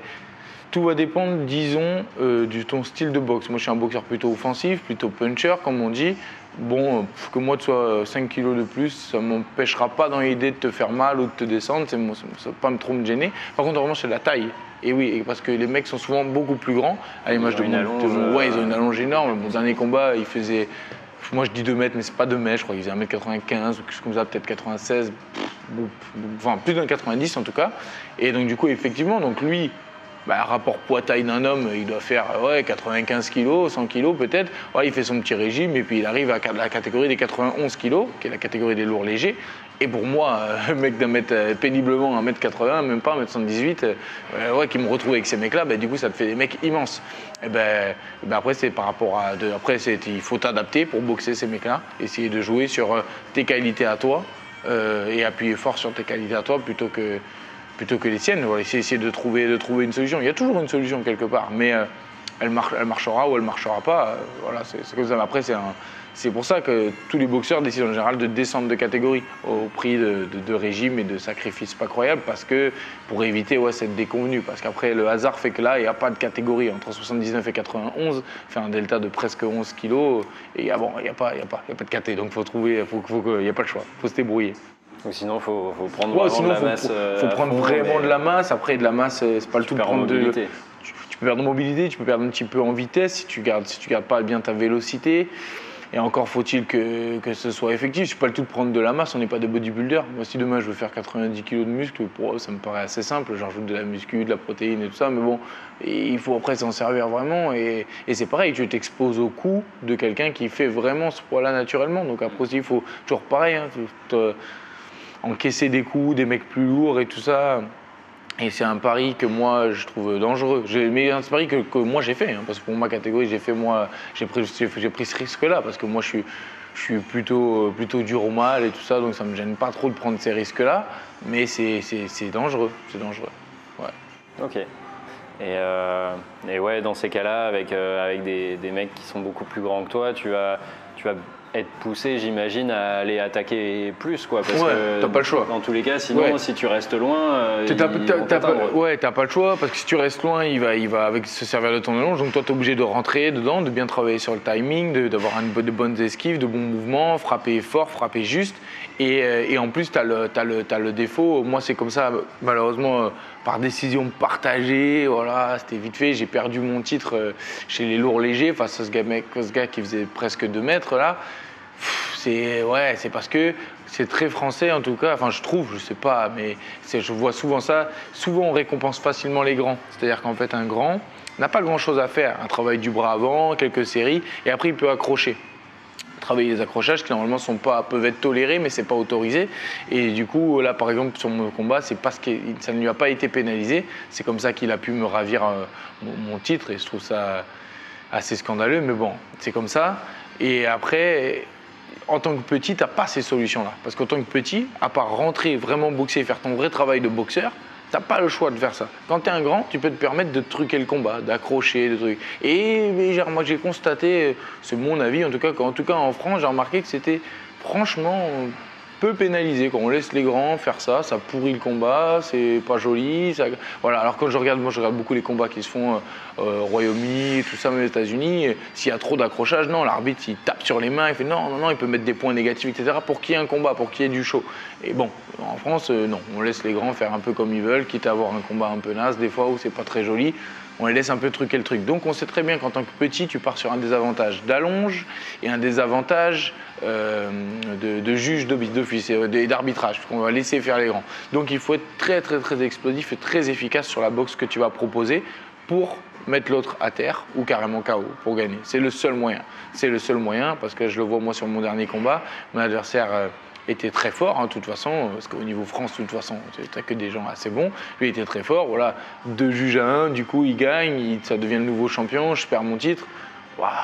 tout va dépendre, disons, euh, de ton style de boxe. Moi, je suis un boxeur plutôt offensif, plutôt puncher, comme on dit. Bon, euh, que moi tu sois 5 kilos de plus, ça ne m'empêchera pas dans l'idée de te faire mal ou de te descendre, ça ne va pas me trop me gêner. Par contre, vraiment, c'est la taille. Et oui, parce que les mecs sont souvent beaucoup plus grands, à l'image de mon- Ouais, euh, ils ont une allonge énorme. Mon dernier combat, il faisait. Moi, je dis 2 mètres, mais c'est pas 2 mètres, je crois qu'il faisait 1m95 ou quelque chose comme ça, peut-être 96, enfin plus d'un 90 en tout cas. Et donc, du coup, effectivement, donc lui, bah, rapport poids-taille d'un homme, il doit faire ouais, 95 kg, 100 kg peut-être. Ouais, il fait son petit régime et puis il arrive à la catégorie des 91 kg, qui est la catégorie des lourds légers. Et pour moi, un mec d'un mètre euh, péniblement 1m80, même pas 1m78, euh, ouais, qui me retrouve avec ces mecs-là, bah, du coup, ça te fait des mecs immenses. Et ben, ben après, c'est par rapport à. Après, il faut t'adapter pour boxer ces mecs-là, essayer de jouer sur euh, tes qualités à toi et appuyer fort sur tes qualités à toi plutôt que, plutôt que les siennes. Essayer de trouver, une solution. Il y a toujours une solution quelque part, mais elle, elle marchera ou elle marchera pas. voilà, c'est comme ça. Après, c'est pour ça que tous les boxeurs décident en général de descendre de catégorie au prix de, de, régimes et de sacrifices pas croyables parce que pour éviter ouais, cette déconvenue. Parce qu'après, le hasard fait que là, il n'y a pas de catégorie. Entre 79 et 91, fait un delta de presque 11 kilos et il n'y a, bon, a, pas, y a, pas, y a pas de caté. Donc faut trouver, il n'y a pas le choix. Il faut se débrouiller. Ou sinon, il faut, prendre vraiment de la masse. Il faut, prendre vraiment de la masse. Après, de la masse, c'est pas le tout de prendre de. Tu, tu, peux perdre en mobilité, tu peux perdre un petit peu en vitesse si tu gardes, si tu gardes pas bien ta vélocité. Et encore faut-il que, que, ce soit effectif. Je suis pas le tout de prendre de la masse, on n'est pas des bodybuilders. Moi, si demain je veux faire 90 kg de muscle, pour ça me paraît assez simple. J'ajoute de la muscu, de la protéine et tout ça, mais bon, il faut après s'en servir vraiment. Et, et c'est pareil, tu t'exposes au coût de quelqu'un qui fait vraiment ce poids-là naturellement. Donc après aussi, il faut toujours pareil, hein, encaisser des coups, des mecs plus lourds et tout ça. Et c'est un pari que moi je trouve dangereux. Mais un pari que, moi j'ai fait, hein, parce que pour ma catégorie j'ai fait moi, j'ai pris, pris ce risque-là, parce que moi je suis, je suis plutôt, plutôt dur au mal et tout ça, donc ça me gêne pas trop de prendre ces risques-là. Mais c'est dangereux, c'est dangereux. Ouais. Ok. Et, euh, et, ouais, dans ces cas-là, avec, euh, avec des, des, mecs qui sont beaucoup plus grands que toi, tu vas, tu vas être poussé, j'imagine, à aller attaquer plus, quoi. Parce ouais, t'as pas le choix. Dans tous les cas, sinon, si tu restes loin, euh, ouais, t'as pas le choix parce que si tu restes loin, il va, il va avec se servir de ton allonge. Donc toi, t'es obligé de rentrer dedans, de bien travailler sur le timing, d'avoir de, bonnes esquives, de bons mouvements, frapper fort, frapper juste. Et, euh, et en plus, t'as le, as le, as le défaut. Moi, c'est comme ça, malheureusement, euh, par décision partagée. Voilà, c'était vite fait. J'ai perdu mon titre chez les lourds légers face à ce gars, ce qui faisait presque 2 mètres là c'est ouais, c'est parce que c'est très français en tout cas. Enfin, je trouve, je sais pas, mais je vois souvent ça. Souvent, on récompense facilement les grands. C'est-à-dire qu'en fait, un grand n'a pas grand-chose à faire. Un travail du bras avant, quelques séries, et après, il peut accrocher. Travailler les accrochages qui normalement sont pas, peuvent être tolérés, mais c'est pas autorisé. Et du coup, là, par exemple, sur mon combat, c'est parce que ça ne lui a pas été pénalisé. C'est comme ça qu'il a pu me ravir euh, mon titre, et je trouve ça assez scandaleux. Mais bon, c'est comme ça. Et après, en tant que petit, tu n'as pas ces solutions-là. Parce qu'en tant que petit, à part rentrer, vraiment boxer, faire ton vrai travail de boxeur, tu n'as pas le choix de faire ça. Quand tu es un grand, tu peux te permettre de truquer le combat, d'accrocher, des trucs. Et moi, j'ai constaté, c'est mon avis, en tout cas, en tout cas en France, j'ai remarqué que c'était franchement peu pénalisé. Quand on laisse les grands faire ça, ça pourrit le combat, c'est pas joli. Ça... Voilà. Alors quand je regarde, moi je regarde beaucoup les combats qui se font euh, au Royaume-Uni, tout ça, même aux États-Unis. S'il y a trop d'accrochage, non, l'arbitre il tape sur les mains, il fait non, non, non, il peut mettre des points négatifs, etc. pour qu'il y ait un combat, pour qu'il y ait du show. Et bon, en France, euh, non, on laisse les grands faire un peu comme ils veulent, quitte à avoir un combat un peu naze des fois où c'est pas très joli on les laisse un peu truquer le truc. Donc on sait très bien qu'en tant que petit, tu pars sur un désavantage d'allonge et un désavantage euh, de, juge d'office et d'arbitrage, qu'on va laisser faire les grands. Donc il faut être très très très explosif et très efficace sur la boxe que tu vas proposer pour mettre l'autre à terre ou carrément KO pour gagner. C'est le seul moyen. C'est le seul moyen parce que je le vois moi sur mon dernier combat, mon adversaire... Euh, était très fort, hein, de toute façon, parce qu'au niveau France, de toute façon, tu que des gens assez bons. Lui était très fort, voilà, deux juges à un, du coup, il gagne, ça devient le nouveau champion, je perds mon titre.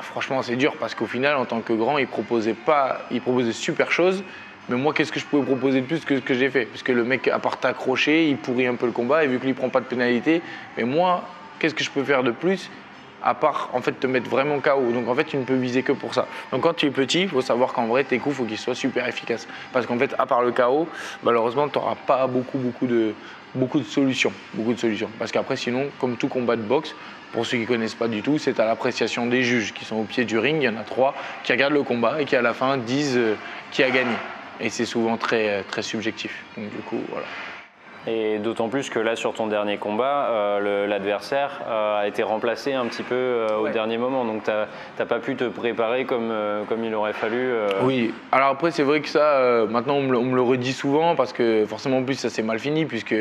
Franchement, c'est dur parce qu'au final, en tant que grand, il proposait pas, il proposait super choses. Mais moi, qu'est-ce que je pouvais proposer de plus que ce que j'ai fait? Puisque le mec, à part t'accrocher, il pourrit un peu le combat, et vu qu'il prend pas de pénalité, mais moi, qu'est-ce que je peux faire de plus à part en fait te mettre vraiment KO. Donc en fait, tu ne peux viser que pour ça. Donc quand tu es petit, il faut savoir qu'en vrai, tes coups, faut qu'ils soient super efficaces. Parce qu'en fait, à part le KO, malheureusement, tu n'auras pas beaucoup, beaucoup de, beaucoup de solutions. Beaucoup de solutions. Parce qu'après, sinon, comme tout combat de boxe, pour ceux qui ne connaissent pas du tout, c'est à l'appréciation des juges qui sont au pied du ring. Il y en a trois qui regardent le combat et qui à la fin disent euh, qui a gagné. Et c'est souvent très, très subjectif. Donc du coup, voilà. Et d'autant plus que là, sur ton dernier combat, euh, l'adversaire euh, a été remplacé un petit peu euh, au dernier moment. Donc, tu n'as pas pu te préparer comme, comme il aurait fallu. Oui. Alors après, c'est vrai que ça, maintenant, on me, le, redit souvent parce que forcément, en plus, ça s'est mal fini puisque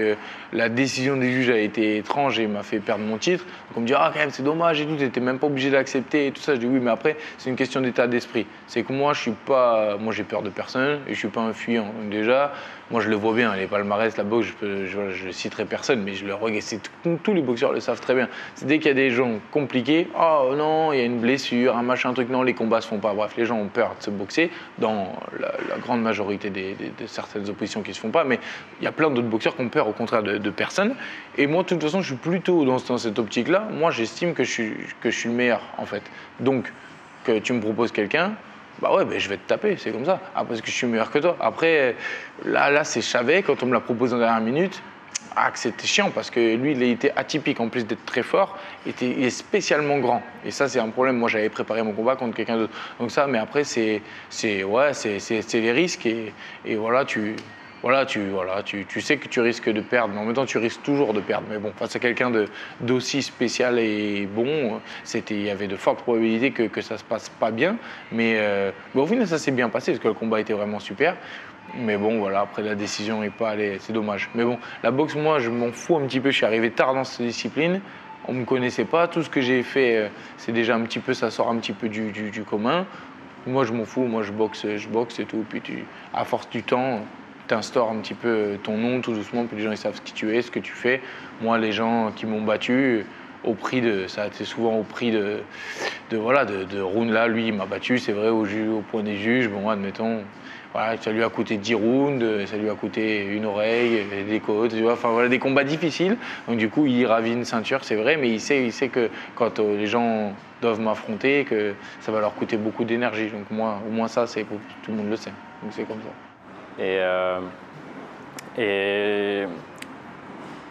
la décision des juges a été étrange et m'a fait perdre mon titre. Donc, on me dit, ah, quand même, c'est dommage et tout, tu n'étais même pas obligé d'accepter et tout ça. Je dis, oui, mais après, c'est une question d'état d'esprit. C'est que moi, je suis pas. Moi, j'ai peur de personne et je suis pas un fuyant. Donc, déjà, moi, je le vois bien, les palmarès, la boxe, je ne citerai personne, mais je. Tous les boxeurs le savent très bien. Dès qu'il y a des gens compliqués, oh non, il y a une blessure, un machin, un truc, non, les combats se font pas. Bref, les gens ont peur de se boxer, dans la, grande majorité des, de certaines oppositions qui se font pas, mais il y a plein d'autres boxeurs qui ont peur, au contraire, de, personne. Et moi, de toute façon, je suis plutôt dans, dans cette optique-là. Moi, j'estime que, je suis, que je suis le meilleur, en fait. Donc, que tu me proposes quelqu'un, bah ouais, je vais te taper, c'est comme ça. Ah, parce que je suis meilleur que toi. Après, là, là c'est Chavet, quand on me l'a proposé en dernière minute, ah, que c'était chiant parce que lui, il était atypique en plus d'être très fort, il est spécialement grand. Et ça, c'est un problème. Moi, j'avais préparé mon combat contre quelqu'un d'autre. Donc ça, mais après, c'est, ouais, les risques et voilà, tu, voilà, tu, voilà tu, tu, sais que tu risques de perdre, mais en même temps, tu risques toujours de perdre. Mais bon, face à quelqu'un d'aussi spécial et bon, il y avait de fortes probabilités que, que ça se passe pas bien. Mais euh, au final, ça s'est bien passé parce que le combat était vraiment super. Mais bon, voilà, après la décision n'est pas allée, c'est dommage. Mais bon, la boxe, moi, je m'en fous un petit peu. Je suis arrivé tard dans cette discipline. On ne me connaissait pas. Tout ce que j'ai fait, euh, c'est déjà un petit peu, ça sort un petit peu du, du, commun. Moi, je m'en fous. Moi, je boxe, je boxe et tout. Puis, à force du temps, instaures un petit peu ton nom tout doucement, puis les gens ils savent qui tu es, ce que tu fais. Moi, les gens qui m'ont battu, au prix de, ça a été souvent au prix de, de voilà, de, là, lui il m'a battu, c'est vrai, au, point des juges, bon, admettons, voilà, ça lui a coûté 10 rounds, ça lui a coûté une oreille, des côtes, tu vois, enfin des combats difficiles. Donc du coup, il ravit une ceinture, c'est vrai, mais il sait, que quand euh, les gens doivent m'affronter, que ça va leur coûter beaucoup d'énergie. Donc moi, au moins ça, c'est tout le monde le sait. Donc c'est comme ça. Et, euh, et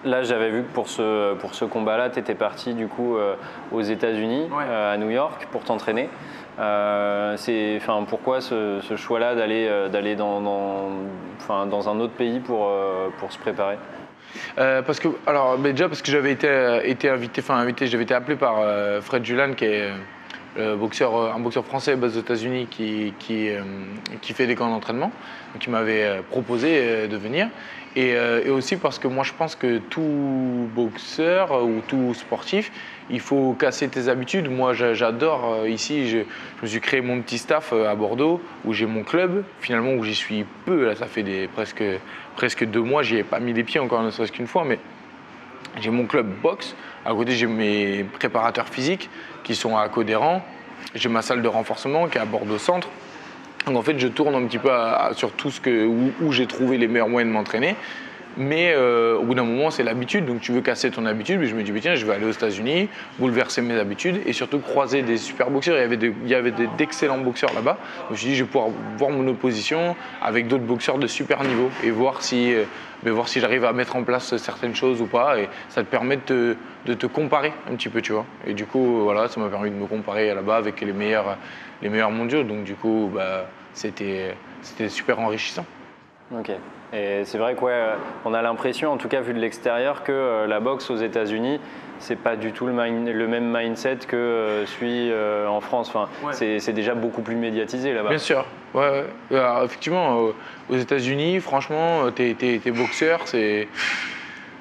là, j'avais vu que pour ce, pour ce combat-là, tu étais parti du coup euh, aux États-Unis, euh, à New York, pour t'entraîner. enfin, pourquoi ce, choix-là d'aller, d'aller dans, dans, enfin, dans un autre pays pour, pour se préparer? Parce que, alors, déjà parce que j'avais été, été invité, enfin invité, j'avais été appelé par Fred Julan, qui est boxeur, un boxeur français basé aux États-Unis qui, qui, fait des camps d'entraînement qui m'avait euh, proposé euh, de venir. Euh, et, aussi parce que moi je pense que tout boxeur ou tout sportif, il faut casser tes habitudes. Moi j'adore ici, je, me suis créé mon petit staff à Bordeaux où j'ai mon club, finalement où j'y suis peu, là ça fait presque deux mois, j'y ai pas mis les pieds encore ne serait-ce qu'une fois, mais j'ai mon club boxe, à côté j'ai mes préparateurs physiques qui sont à Codéran, j'ai ma salle de renforcement qui est à Bordeaux Centre, donc en fait, je tourne un petit peu sur tout ce que, où, j'ai trouvé les meilleurs moyens de m'entraîner. Mais euh, au bout d'un moment, c'est l'habitude. Donc tu veux casser ton habitude. Mais je me dis, tiens, je vais aller aux États-Unis, bouleverser mes habitudes et surtout croiser des super boxeurs. Il y avait, d'excellents boxeurs là-bas. Je me suis dit, je vais pouvoir voir mon opposition avec d'autres boxeurs de super niveau et voir si, euh, si j'arrive à mettre en place certaines choses ou pas. Et ça te permet de te, de te comparer un petit peu, tu vois. Et du coup, voilà, ça m'a permis de me comparer là-bas avec les meilleurs, les meilleurs mondiaux. Donc du coup, bah, c'était super enrichissant. Ok. Et c'est vrai qu'on on a l'impression, en tout cas vu de l'extérieur, que euh, la boxe aux États-Unis, c'est pas du tout le, le, même mindset que euh, celui euh, en France. Enfin, c'est déjà beaucoup plus médiatisé là-bas. Bien sûr. Ouais, effectivement, aux États-Unis, franchement, t'es es, boxeur, c'est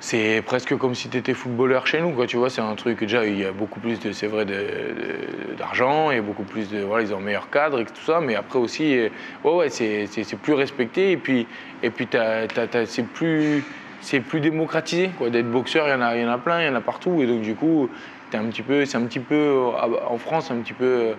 c'est presque comme si tu étais footballeur chez nous, quoi, tu vois, c'est un truc, déjà, il y a beaucoup plus, c'est vrai, d'argent, beaucoup plus de, voilà, ils ont un meilleur cadre et tout ça, mais après aussi, ouais, ouais, c'est, plus respecté, et puis, et puis c'est plus, c'est plus démocratisé, quoi, d'être boxeur, il y en a, y en a plein, il y en a partout, et donc du coup, c'est un petit peu, c'est un petit peu, en France, un petit peu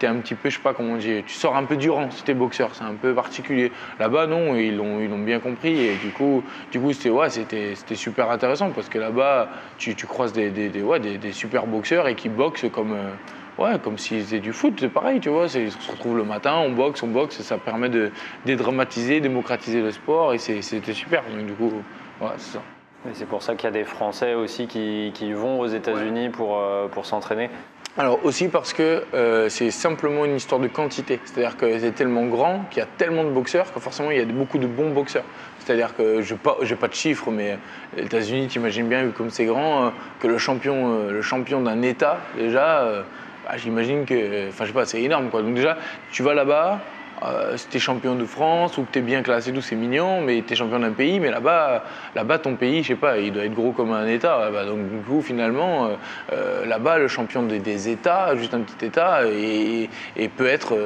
es un petit peu, je sais pas comment dire, tu sors un peu du rang si es boxeur, c'est un peu particulier. Là-bas, non, ils l'ont, ils l'ont bien compris et du coup, du coup, c'était, ouais, c'était, c'était super intéressant parce que là-bas, tu, tu croises des, des, des, ouais, des, super boxeurs et qui boxent comme, euh, ouais, comme s'ils faisaient du foot, c'est pareil, tu vois, ils se retrouvent le matin, on boxe, on boxe, et ça permet de dédramatiser, démocratiser le sport et c'était super. Donc du coup, ouais, c'est ça. Et c'est pour ça qu'il y a des Français aussi qui, qui vont aux États-Unis pour, euh, pour s'entraîner alors aussi parce que euh, c'est simplement une histoire de quantité. C'est-à-dire que c'est tellement grand qu'il y a tellement de boxeurs que forcément il y a beaucoup de bons boxeurs. C'est-à-dire que je n'ai pas, pas, de chiffres, mais les États-Unis, tu imagines bien, vu comme c'est grand, euh, que le champion, euh, le champion d'un État, déjà, bah, j'imagine que, enfin je sais pas, c'est énorme quoi. Donc déjà, tu vas là-bas, euh, si tu es champion de France ou que tu es bien classé, tout c'est mignon, mais tu es champion d'un pays, mais là-bas, là-bas, ton pays, je sais pas, il doit être gros comme un État. donc du coup, finalement, euh, euh, là-bas, le champion des, États, juste un petit État, et, peut être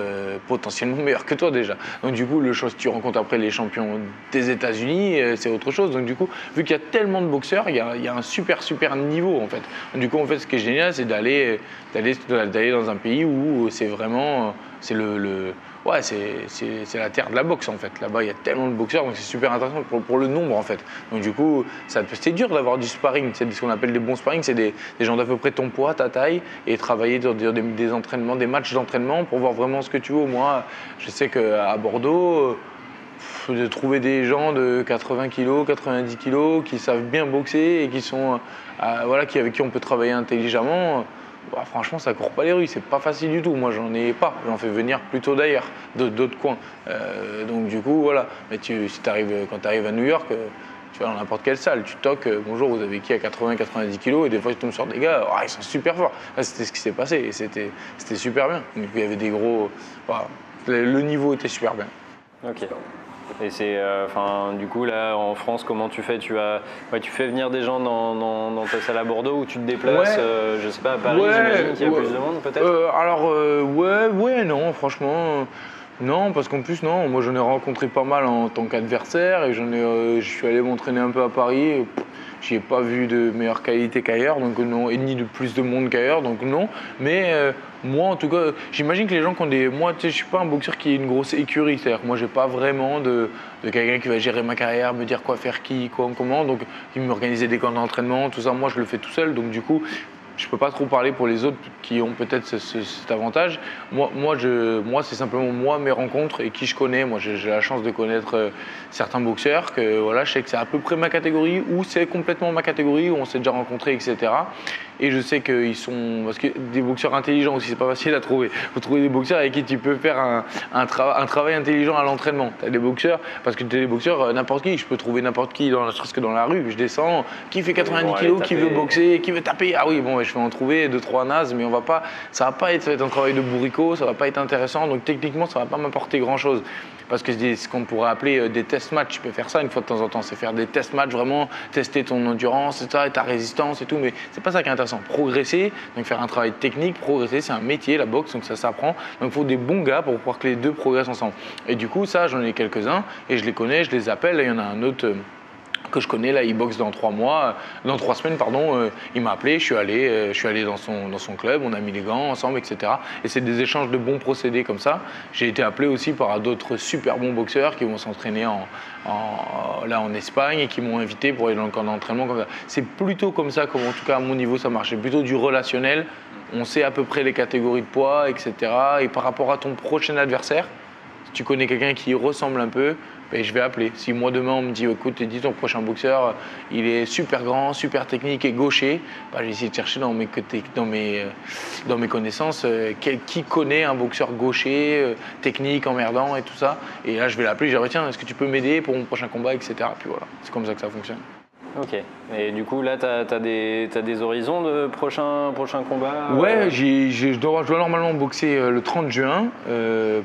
potentiellement meilleur que toi déjà. Donc du coup, le chose, tu rencontres après les champions des États-Unis, c'est autre chose. Donc du coup, vu qu'il y a tellement de boxeurs, il y a, un super super niveau en fait. du coup, en fait, ce qui est génial, c'est d'aller d'aller d'aller dans un pays où c'est vraiment c'est le ouais, c'est la terre de la boxe en fait. Là-bas, il y a tellement de boxeurs, donc c'est super intéressant pour, le nombre en fait. Donc du coup, c'est dur d'avoir du sparring. C'est ce qu'on appelle des bons sparring, c'est des, gens d'à peu près ton poids, ta taille, et travailler dans des, des entraînements, des matchs d'entraînement pour voir vraiment ce que tu veux. Moi, je sais qu'à Bordeaux, de trouver des gens de 80 kg, 90 kg qui savent bien boxer et qui sont, euh, voilà, qui, avec qui on peut travailler intelligemment bah, franchement, ça court pas les rues, c'est pas facile du tout. Moi, j'en ai pas, j'en fais venir plutôt d'ailleurs, d'autres coins. Euh, donc, du coup, voilà. Mais tu, si quand tu arrives à New York, euh, tu vas dans n'importe quelle salle, tu toques, euh, bonjour, vous avez qui à 80-90 kilos, et des fois, tu tombes sur des gars, oh, ils sont super forts. C'était ce qui s'est passé, et c'était super bien. Donc, il y avait des gros. le niveau était super bien. Et c'est, euh, enfin, du coup, là, en France, comment tu fais? Tu, as, tu fais venir des gens dans, dans, ta salle à Bordeaux ou tu te déplaces, euh, je sais pas, à Paris, j'imagine qu'il y a plus de monde, peut-être? Euh, Alors, ouais, ouais, non, franchement. Non, parce qu'en plus, non, moi j'en ai rencontré pas mal en tant qu'adversaire et j'en ai, je suis allé m'entraîner un peu à Paris. Ai pas vu de meilleure qualité qu'ailleurs, donc non, et ni de plus de monde qu'ailleurs, donc non. Mais moi, en tout cas, j'imagine que les gens qui ont des. Moi, tu sais, je suis pas un boxeur qui a une grosse écurie. C'est-à-dire que moi, j'ai pas vraiment de, de quelqu'un qui va gérer ma carrière, me dire quoi faire, qui, quoi, comment. Donc, qui m'organiser des camps d'entraînement, tout ça. Moi, je le fais tout seul. Donc, du coup, je peux pas trop parler pour les autres qui ont peut-être cet avantage. Moi, moi, c'est simplement moi, mes rencontres et qui je connais. Moi, j'ai la chance de connaître euh, certains boxeurs que voilà, je sais que c'est à peu près ma catégorie ou c'est complètement ma catégorie où on s'est déjà rencontré, etc. Et je sais qu'ils sont. Parce que des boxeurs intelligents aussi, c'est pas facile à trouver. Il faut trouver des boxeurs avec qui tu peux faire un, un, un travail intelligent à l'entraînement. Tu as des boxeurs, parce que tu des boxeurs, euh, n'importe qui. Je peux trouver n'importe qui, dans, presque dans la rue. Je descends, qui fait 90 kg, qui veut boxer, qui veut taper. Ah oui, bon, je vais en trouver deux, trois nazes, mais on va pas, ça va pas être un travail de bourricot, ça va pas être intéressant. Donc techniquement, ça va pas m'apporter grand chose parce que c'est ce qu'on pourrait appeler euh, des test matchs. Tu peux faire ça une fois de temps en temps, c'est faire des test matchs, vraiment tester ton endurance et, ta résistance et tout, mais c'est pas ça qui est intéressant. Progresser, donc faire un travail technique, progresser, c'est un métier, la boxe, donc ça s'apprend. Donc il faut des bons gars pour pouvoir que les deux progressent ensemble. Et du coup, ça, j'en ai quelques-uns et je les connais, je les appelle. il y en a un autre. Euh, que je connais là, il boxe dans trois mois, dans trois semaines pardon. Euh, il m'a appelé, je suis allé, euh, je suis allé dans son dans son club, on a mis les gants ensemble, etc. Et c'est des échanges de bons procédés comme ça. J'ai été appelé aussi par d'autres super bons boxeurs qui vont s'entraîner en, là en Espagne et qui m'ont invité pour aller dans le camp d'entraînement C'est plutôt comme ça, comme en tout cas à mon niveau ça marche. C'est plutôt du relationnel. On sait à peu près les catégories de poids, etc. Et par rapport à ton prochain adversaire, si tu connais quelqu'un qui ressemble un peu, ben, je vais appeler. Si moi demain on me dit écoute, dis ton prochain boxeur, il est super grand, super technique et gaucher, ben, j'ai essayé de chercher dans mes, euh, dans mes connaissances euh, qui connaît un boxeur gaucher, euh, technique, emmerdant et tout ça. Et là je vais l'appeler, je vais dire tiens, est-ce que tu peux m'aider pour mon prochain combat, etc. Puis voilà, c'est comme ça que ça fonctionne. Ok. Et du coup, là, tu as, des, des horizons de prochains prochain combats Ouais, je, dois, normalement boxer le 30 juin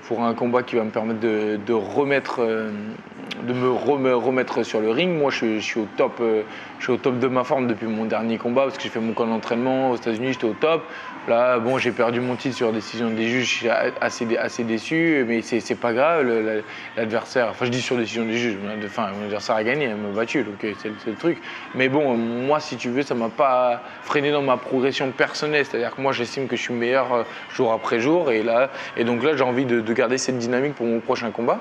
pour un combat qui va me permettre de remettre de me remettre sur le ring. Moi, je, suis au top, euh, je suis au top de ma forme depuis mon dernier combat parce que j'ai fait mon camp d'entraînement aux États-Unis, j'étais au top. Là, bon, j'ai perdu mon titre sur décision des juges, je suis assez, assez déçu, mais c'est pas grave. L'adversaire, enfin, je dis sur décision des juges, enfin, mon adversaire a gagné, elle m'a battu, donc euh, c'est le truc. Mais bon, moi, si tu veux, ça m'a pas freiné dans ma progression personnelle, c'est-à-dire que moi, j'estime que je suis meilleur euh, jour après jour, et là, et donc là, j'ai envie de garder cette dynamique pour mon prochain combat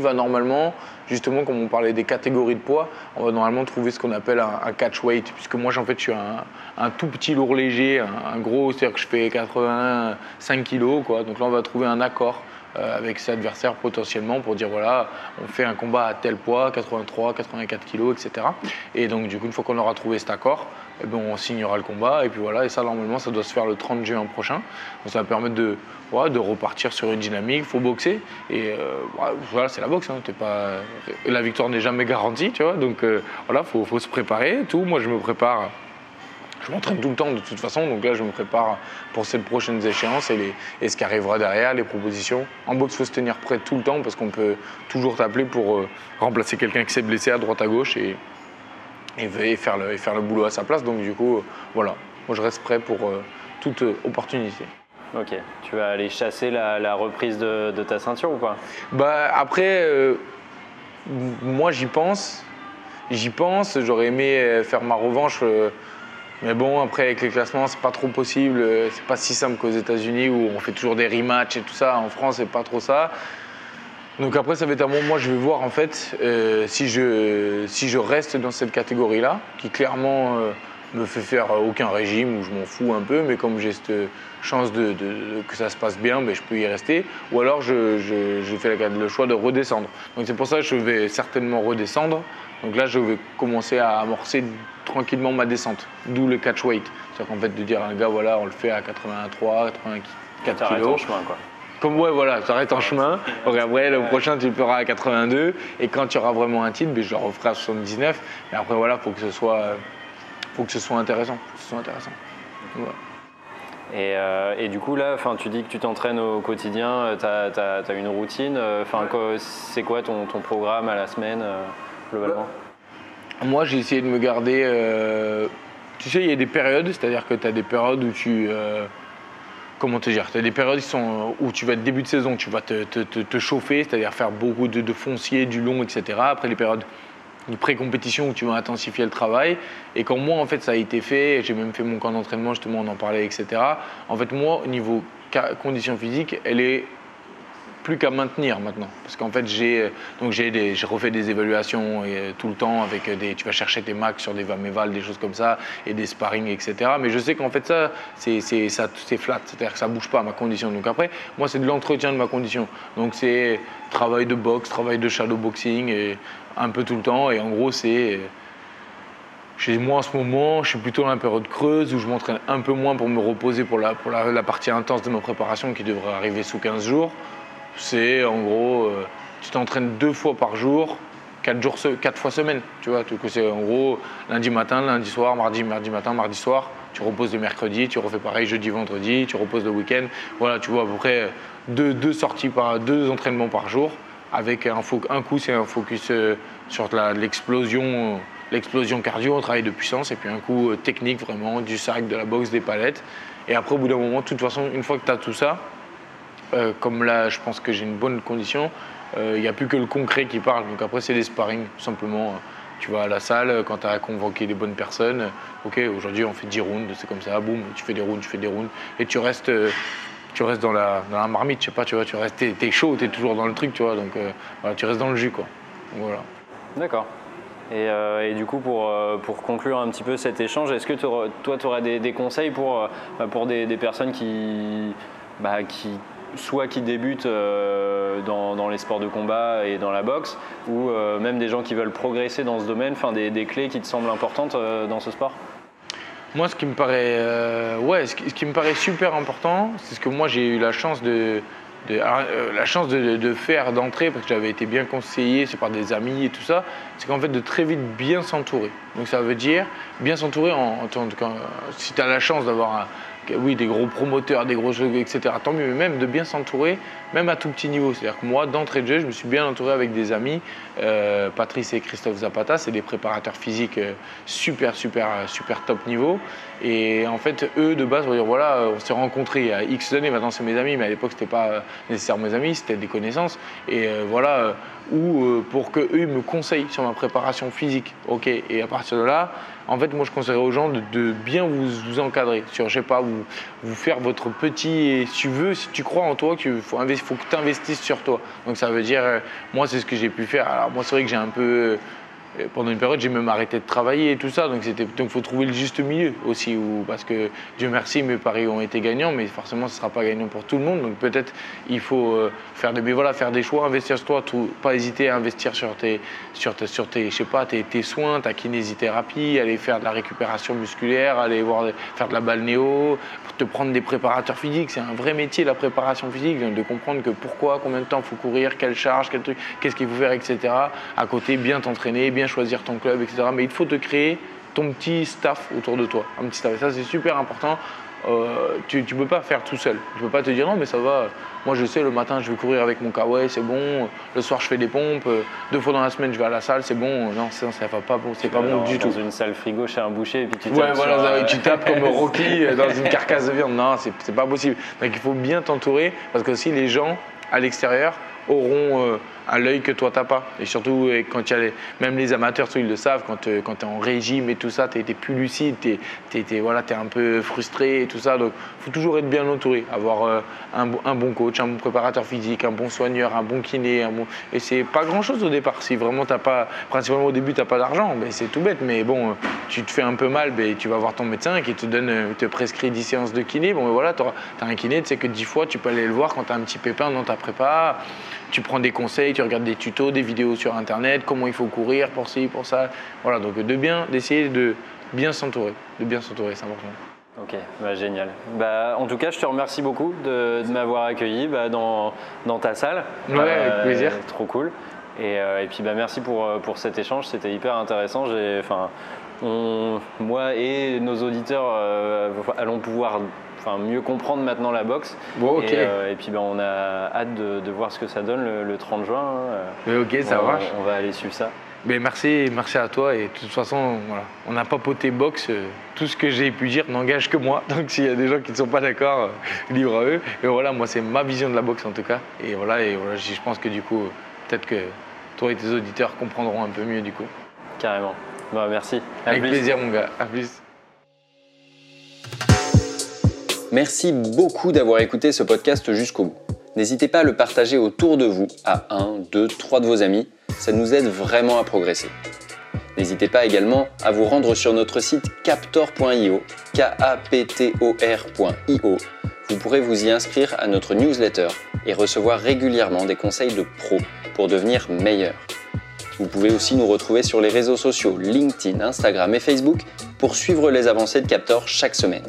va normalement, justement, comme on parlait des catégories de poids, on va normalement trouver ce qu'on appelle un, catch weight, puisque moi, en fait, je suis un, tout petit lourd léger, un, gros, c'est-à-dire que je fais 85 kg, quoi. Donc là, on va trouver un accord avec ses adversaires potentiellement pour dire voilà, on fait un combat à tel poids, 83, 84 kg, etc. Et donc du coup, une fois qu'on aura trouvé cet accord, eh ben, on signera le combat et puis voilà. Et ça, normalement, ça doit se faire le 30 juin prochain. Donc ça va permettre de, de repartir sur une dynamique. Il faut boxer et euh, voilà, c'est la boxe. Hein. pas, la victoire n'est jamais garantie, tu vois. Donc euh, voilà, faut, faut se préparer. Tout. Moi, je me prépare. Je m'entraîne tout le temps de toute façon, donc là je me prépare pour ces prochaines échéances et, les, et ce qui arrivera derrière, les propositions. En boxe, il faut se tenir prêt tout le temps parce qu'on peut toujours t'appeler pour euh, remplacer quelqu'un qui s'est blessé à droite à gauche et, et, faire le, faire le boulot à sa place. Donc du coup, voilà, moi je reste prêt pour euh, toute opportunité. Ok, tu vas aller chasser la, reprise de, ta ceinture ou pas? Bah après, euh, moi j'y pense, j'y pense. J'aurais aimé euh, faire ma revanche, mais bon après avec les classements c'est pas trop possible. C'est pas si simple qu'aux États-Unis où on fait toujours des rematchs et tout ça. En France c'est pas trop ça. Donc après, ça va être un moment, moi je vais voir en fait euh, si, je, si je reste dans cette catégorie-là, qui clairement euh, me fait faire aucun régime, où je m'en fous un peu, mais comme j'ai cette chance de, que ça se passe bien, ben, je peux y rester. Ou alors je, je, fais le choix de redescendre. Donc c'est pour ça que je vais certainement redescendre. Donc là, je vais commencer à amorcer tranquillement ma descente, d'où le catch weight. C'est-à-dire qu'en fait, de dire à un gars, voilà, on le fait à 83, 84 kg. chemin, quoi. Comme ouais, voilà, arrête en chemin. Donc après, le prochain, tu le feras à 82. Et quand tu auras vraiment un titre, ben, je le referai à 79. Mais après, voilà, faut que ce soit, faut que ce soit intéressant. ce soit intéressant. Et, et, du coup, là, tu dis que tu t'entraînes au quotidien, tu as, une routine. Enfin, C'est quoi ton, ton, programme à la semaine, globalement? Bah, Moi, j'ai essayé de me garder. Euh, tu sais, il y a des périodes, c'est-à-dire que tu as des périodes où tu. Euh, comment te dire, tu as des périodes qui sont, où tu vas être début de saison, tu vas te, chauffer, c'est-à-dire faire beaucoup de, foncier, du long, etc. Après les périodes de pré-compétition où tu vas intensifier le travail. Et quand moi, en fait, ça a été fait, j'ai même fait mon camp d'entraînement, justement, on en parlait, etc. En fait, moi, au niveau condition physique, elle est plus qu'à maintenir maintenant. Parce qu'en fait, j'ai donc j'ai refait des évaluations et, euh, tout le temps avec des. Tu vas chercher tes max sur des vaméval, des choses comme ça, et des sparring, etc. Mais je sais qu'en fait, ça, c'est flat, c'est-à-dire que ça bouge pas ma condition. Donc après, moi, c'est de l'entretien de ma condition. Donc c'est travail de boxe, travail de shadow boxing, et un peu tout le temps. Et en gros, c'est chez moi en ce moment, je suis plutôt dans la période creuse où je m'entraîne un peu moins pour me reposer pour la, pour la, partie intense de ma préparation qui devrait arriver sous 15 jours c'est en gros, euh, tu t'entraînes deux fois par jour, quatre, jours, quatre fois semaine. Tu vois, c'est en gros lundi matin, lundi soir, mardi, mardi matin, mardi soir. Tu reposes le mercredi, tu refais pareil jeudi, vendredi, tu reposes le week-end. Voilà, tu vois à peu près deux, deux sorties par deux entraînements par jour. Avec un, un coup, c'est un focus euh, sur l'explosion l'explosion cardio, on travaille de puissance, et puis un coup euh, technique vraiment, du sac, de la boxe, des palettes. Et après, au bout d'un moment, de toute façon, une fois que tu as tout ça, euh, comme là, je pense que j'ai une bonne condition, il euh, n'y a plus que le concret qui parle. Donc après, c'est des sparring, simplement. Tu vas à la salle, quand tu as convoqué les bonnes personnes, ok, aujourd'hui on fait 10 rounds, c'est comme ça, boum, tu fais des rounds, tu fais des rounds, et tu restes, euh, tu restes dans, la, dans la marmite, je sais pas, tu vois, tu restes, t'es, es chaud, t'es toujours dans le truc, tu vois, donc voilà, tu restes dans le jus, quoi. voilà. D'accord. Et, du coup, pour, pour, conclure un petit peu cet échange, est-ce que toi, tu aurais des, conseils pour, bah, pour des, des personnes qui, bah, qui soit qui débutent euh, dans, les sports de combat et dans la boxe, ou euh, même des gens qui veulent progresser dans ce domaine, enfin des, clés qui te semblent importantes euh, dans ce sport? Moi, ce qui me paraît, ouais, ce qui, me paraît super important, c'est ce que moi j'ai eu la chance de, la chance de, faire d'entrer parce que j'avais été bien conseillé par des amis et tout ça, c'est qu'en fait de très vite bien s'entourer. Donc ça veut dire bien s'entourer en, en, si tu as la chance d'avoir un oui, des gros promoteurs, des gros jeux, etc. Tant mieux, mais même de bien s'entourer, même à tout petit niveau. C'est-à-dire que moi, d'entrée de jeu, je me suis bien entouré avec des amis, euh, Patrice et Christophe Zapata, c'est des préparateurs physiques euh, super, super, super top niveau. Et en fait, eux, de base, on s'est rencontrés il y a X années, maintenant c'est mes amis, mais à l'époque, c'était pas nécessairement mes amis, c'était des connaissances. Et euh, voilà, ou pour que eux me conseillent sur ma préparation physique. Ok, et à partir de là, en fait, moi, je conseillerais aux gens de, bien vous, encadrer. Sur, je sais pas, vous, faire votre petit. Si tu veux, si tu crois en toi, il faut, que tu investisses sur toi. Donc, ça veut dire, euh, moi, c'est ce que j'ai pu faire. Alors, moi, c'est vrai que j'ai un peu. Pendant une période, j'ai même arrêté de travailler et tout ça. Donc il faut trouver le juste milieu aussi. parce que Dieu merci, mes paris ont été gagnants, mais forcément, ce ne sera pas gagnant pour tout le monde. Donc peut-être il faut euh, faire, des, voilà, faire des choix, investir sur toi, pas hésiter à investir sur tes, sur tes, sur tes, je sais pas, tes, tes, soins, ta kinésithérapie, aller faire de la récupération musculaire, aller voir, faire de la balnéo, te prendre des préparateurs physiques. C'est un vrai métier, la préparation physique, de comprendre que pourquoi, combien de temps il faut courir, quelle charge, quel truc, qu'est-ce qu'il faut faire, etc. À côté, bien t'entraîner, bien choisir ton club, etc. Mais il faut te créer ton petit staff autour de toi, un petit staff. Et ça, c'est super important. Euh, tu ne peux pas faire tout seul. Tu ne peux pas te dire non, mais ça va. Moi, je sais, le matin, je vais courir avec mon kawaii, c'est bon. Le soir, je fais des pompes. Deux fois dans la semaine, je vais à la salle, c'est bon. Non, ça, ça va pas, c'est pas bon du tout. Dans une salle frigo chez un boucher, et puis tu tapes. Ouais, voilà, tu tapes comme Rocky dans une carcasse de viande. Non, c'est pas possible. Donc, il faut bien t'entourer parce que si les gens à l'extérieur auront euh, à l'œil que toi t'as pas. Et surtout quand y a les, même les amateurs, ils le savent, quand, euh, tu es en régime et tout ça, tu es, plus lucide, tu es, un peu frustré et tout ça. Donc il faut toujours être bien entouré, avoir euh, un, bon coach, un bon préparateur physique, un bon soigneur, un bon kiné. Un bon... Et c'est pas grand chose au départ. Si vraiment t'as pas, principalement au début, tu n'as pas d'argent, ben, c'est tout bête. Mais bon, tu te fais un peu mal, ben, tu vas voir ton médecin qui te donne, te prescrit 10 séances de kiné. Bon, ben, voilà, tu as un kiné, tu sais que 10 fois, tu peux aller le voir quand tu as un petit pépin dans ta prépa. Tu prends des conseils, tu regardes des tutos, des vidéos sur internet, comment il faut courir pour ci, pour ça. Voilà, donc de bien, d'essayer de bien s'entourer, de bien s'entourer, c'est important. Ok, bah, génial. Bah, en tout cas, je te remercie beaucoup de, m'avoir accueilli bah, dans, dans, ta salle. Ouais, avec euh, plaisir. Trop cool. Et, euh, et puis bah, merci pour, euh, pour cet échange, c'était hyper intéressant. Enfin, moi et nos auditeurs allons pouvoir mieux comprendre maintenant la boxe. Bon, ok. Et, puis ben, on a hâte de, voir ce que ça donne le, 30 juin. Hein. ok, ça on, marche. On va aller suivre ça. Mais merci, merci à toi. Et de toute façon, voilà, on n'a pas poté boxe. Tout ce que j'ai pu dire n'engage que moi. Donc s'il y a des gens qui ne sont pas d'accord, euh, libre à eux. Et voilà, moi c'est ma vision de la boxe en tout cas. Et voilà, et voilà, je pense que du coup, peut-être que toi et tes auditeurs comprendront un peu mieux du coup. Carrément. Bah, merci. Avec plaisir mon gars. À plus. Merci beaucoup d'avoir écouté ce podcast jusqu'au bout. N'hésitez pas à le partager autour de vous, à 1, 2, 3 de vos amis, ça nous aide vraiment à progresser. N'hésitez pas également à vous rendre sur notre site captor.io, k a p t o r.io. Vous pourrez vous y inscrire à notre newsletter et recevoir régulièrement des conseils de pros pour devenir meilleur. Vous pouvez aussi nous retrouver sur les réseaux sociaux LinkedIn, Instagram et Facebook pour suivre les avancées de Captor chaque semaine.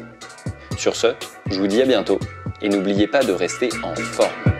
Sur ce, je vous dis à bientôt et n'oubliez pas de rester en forme.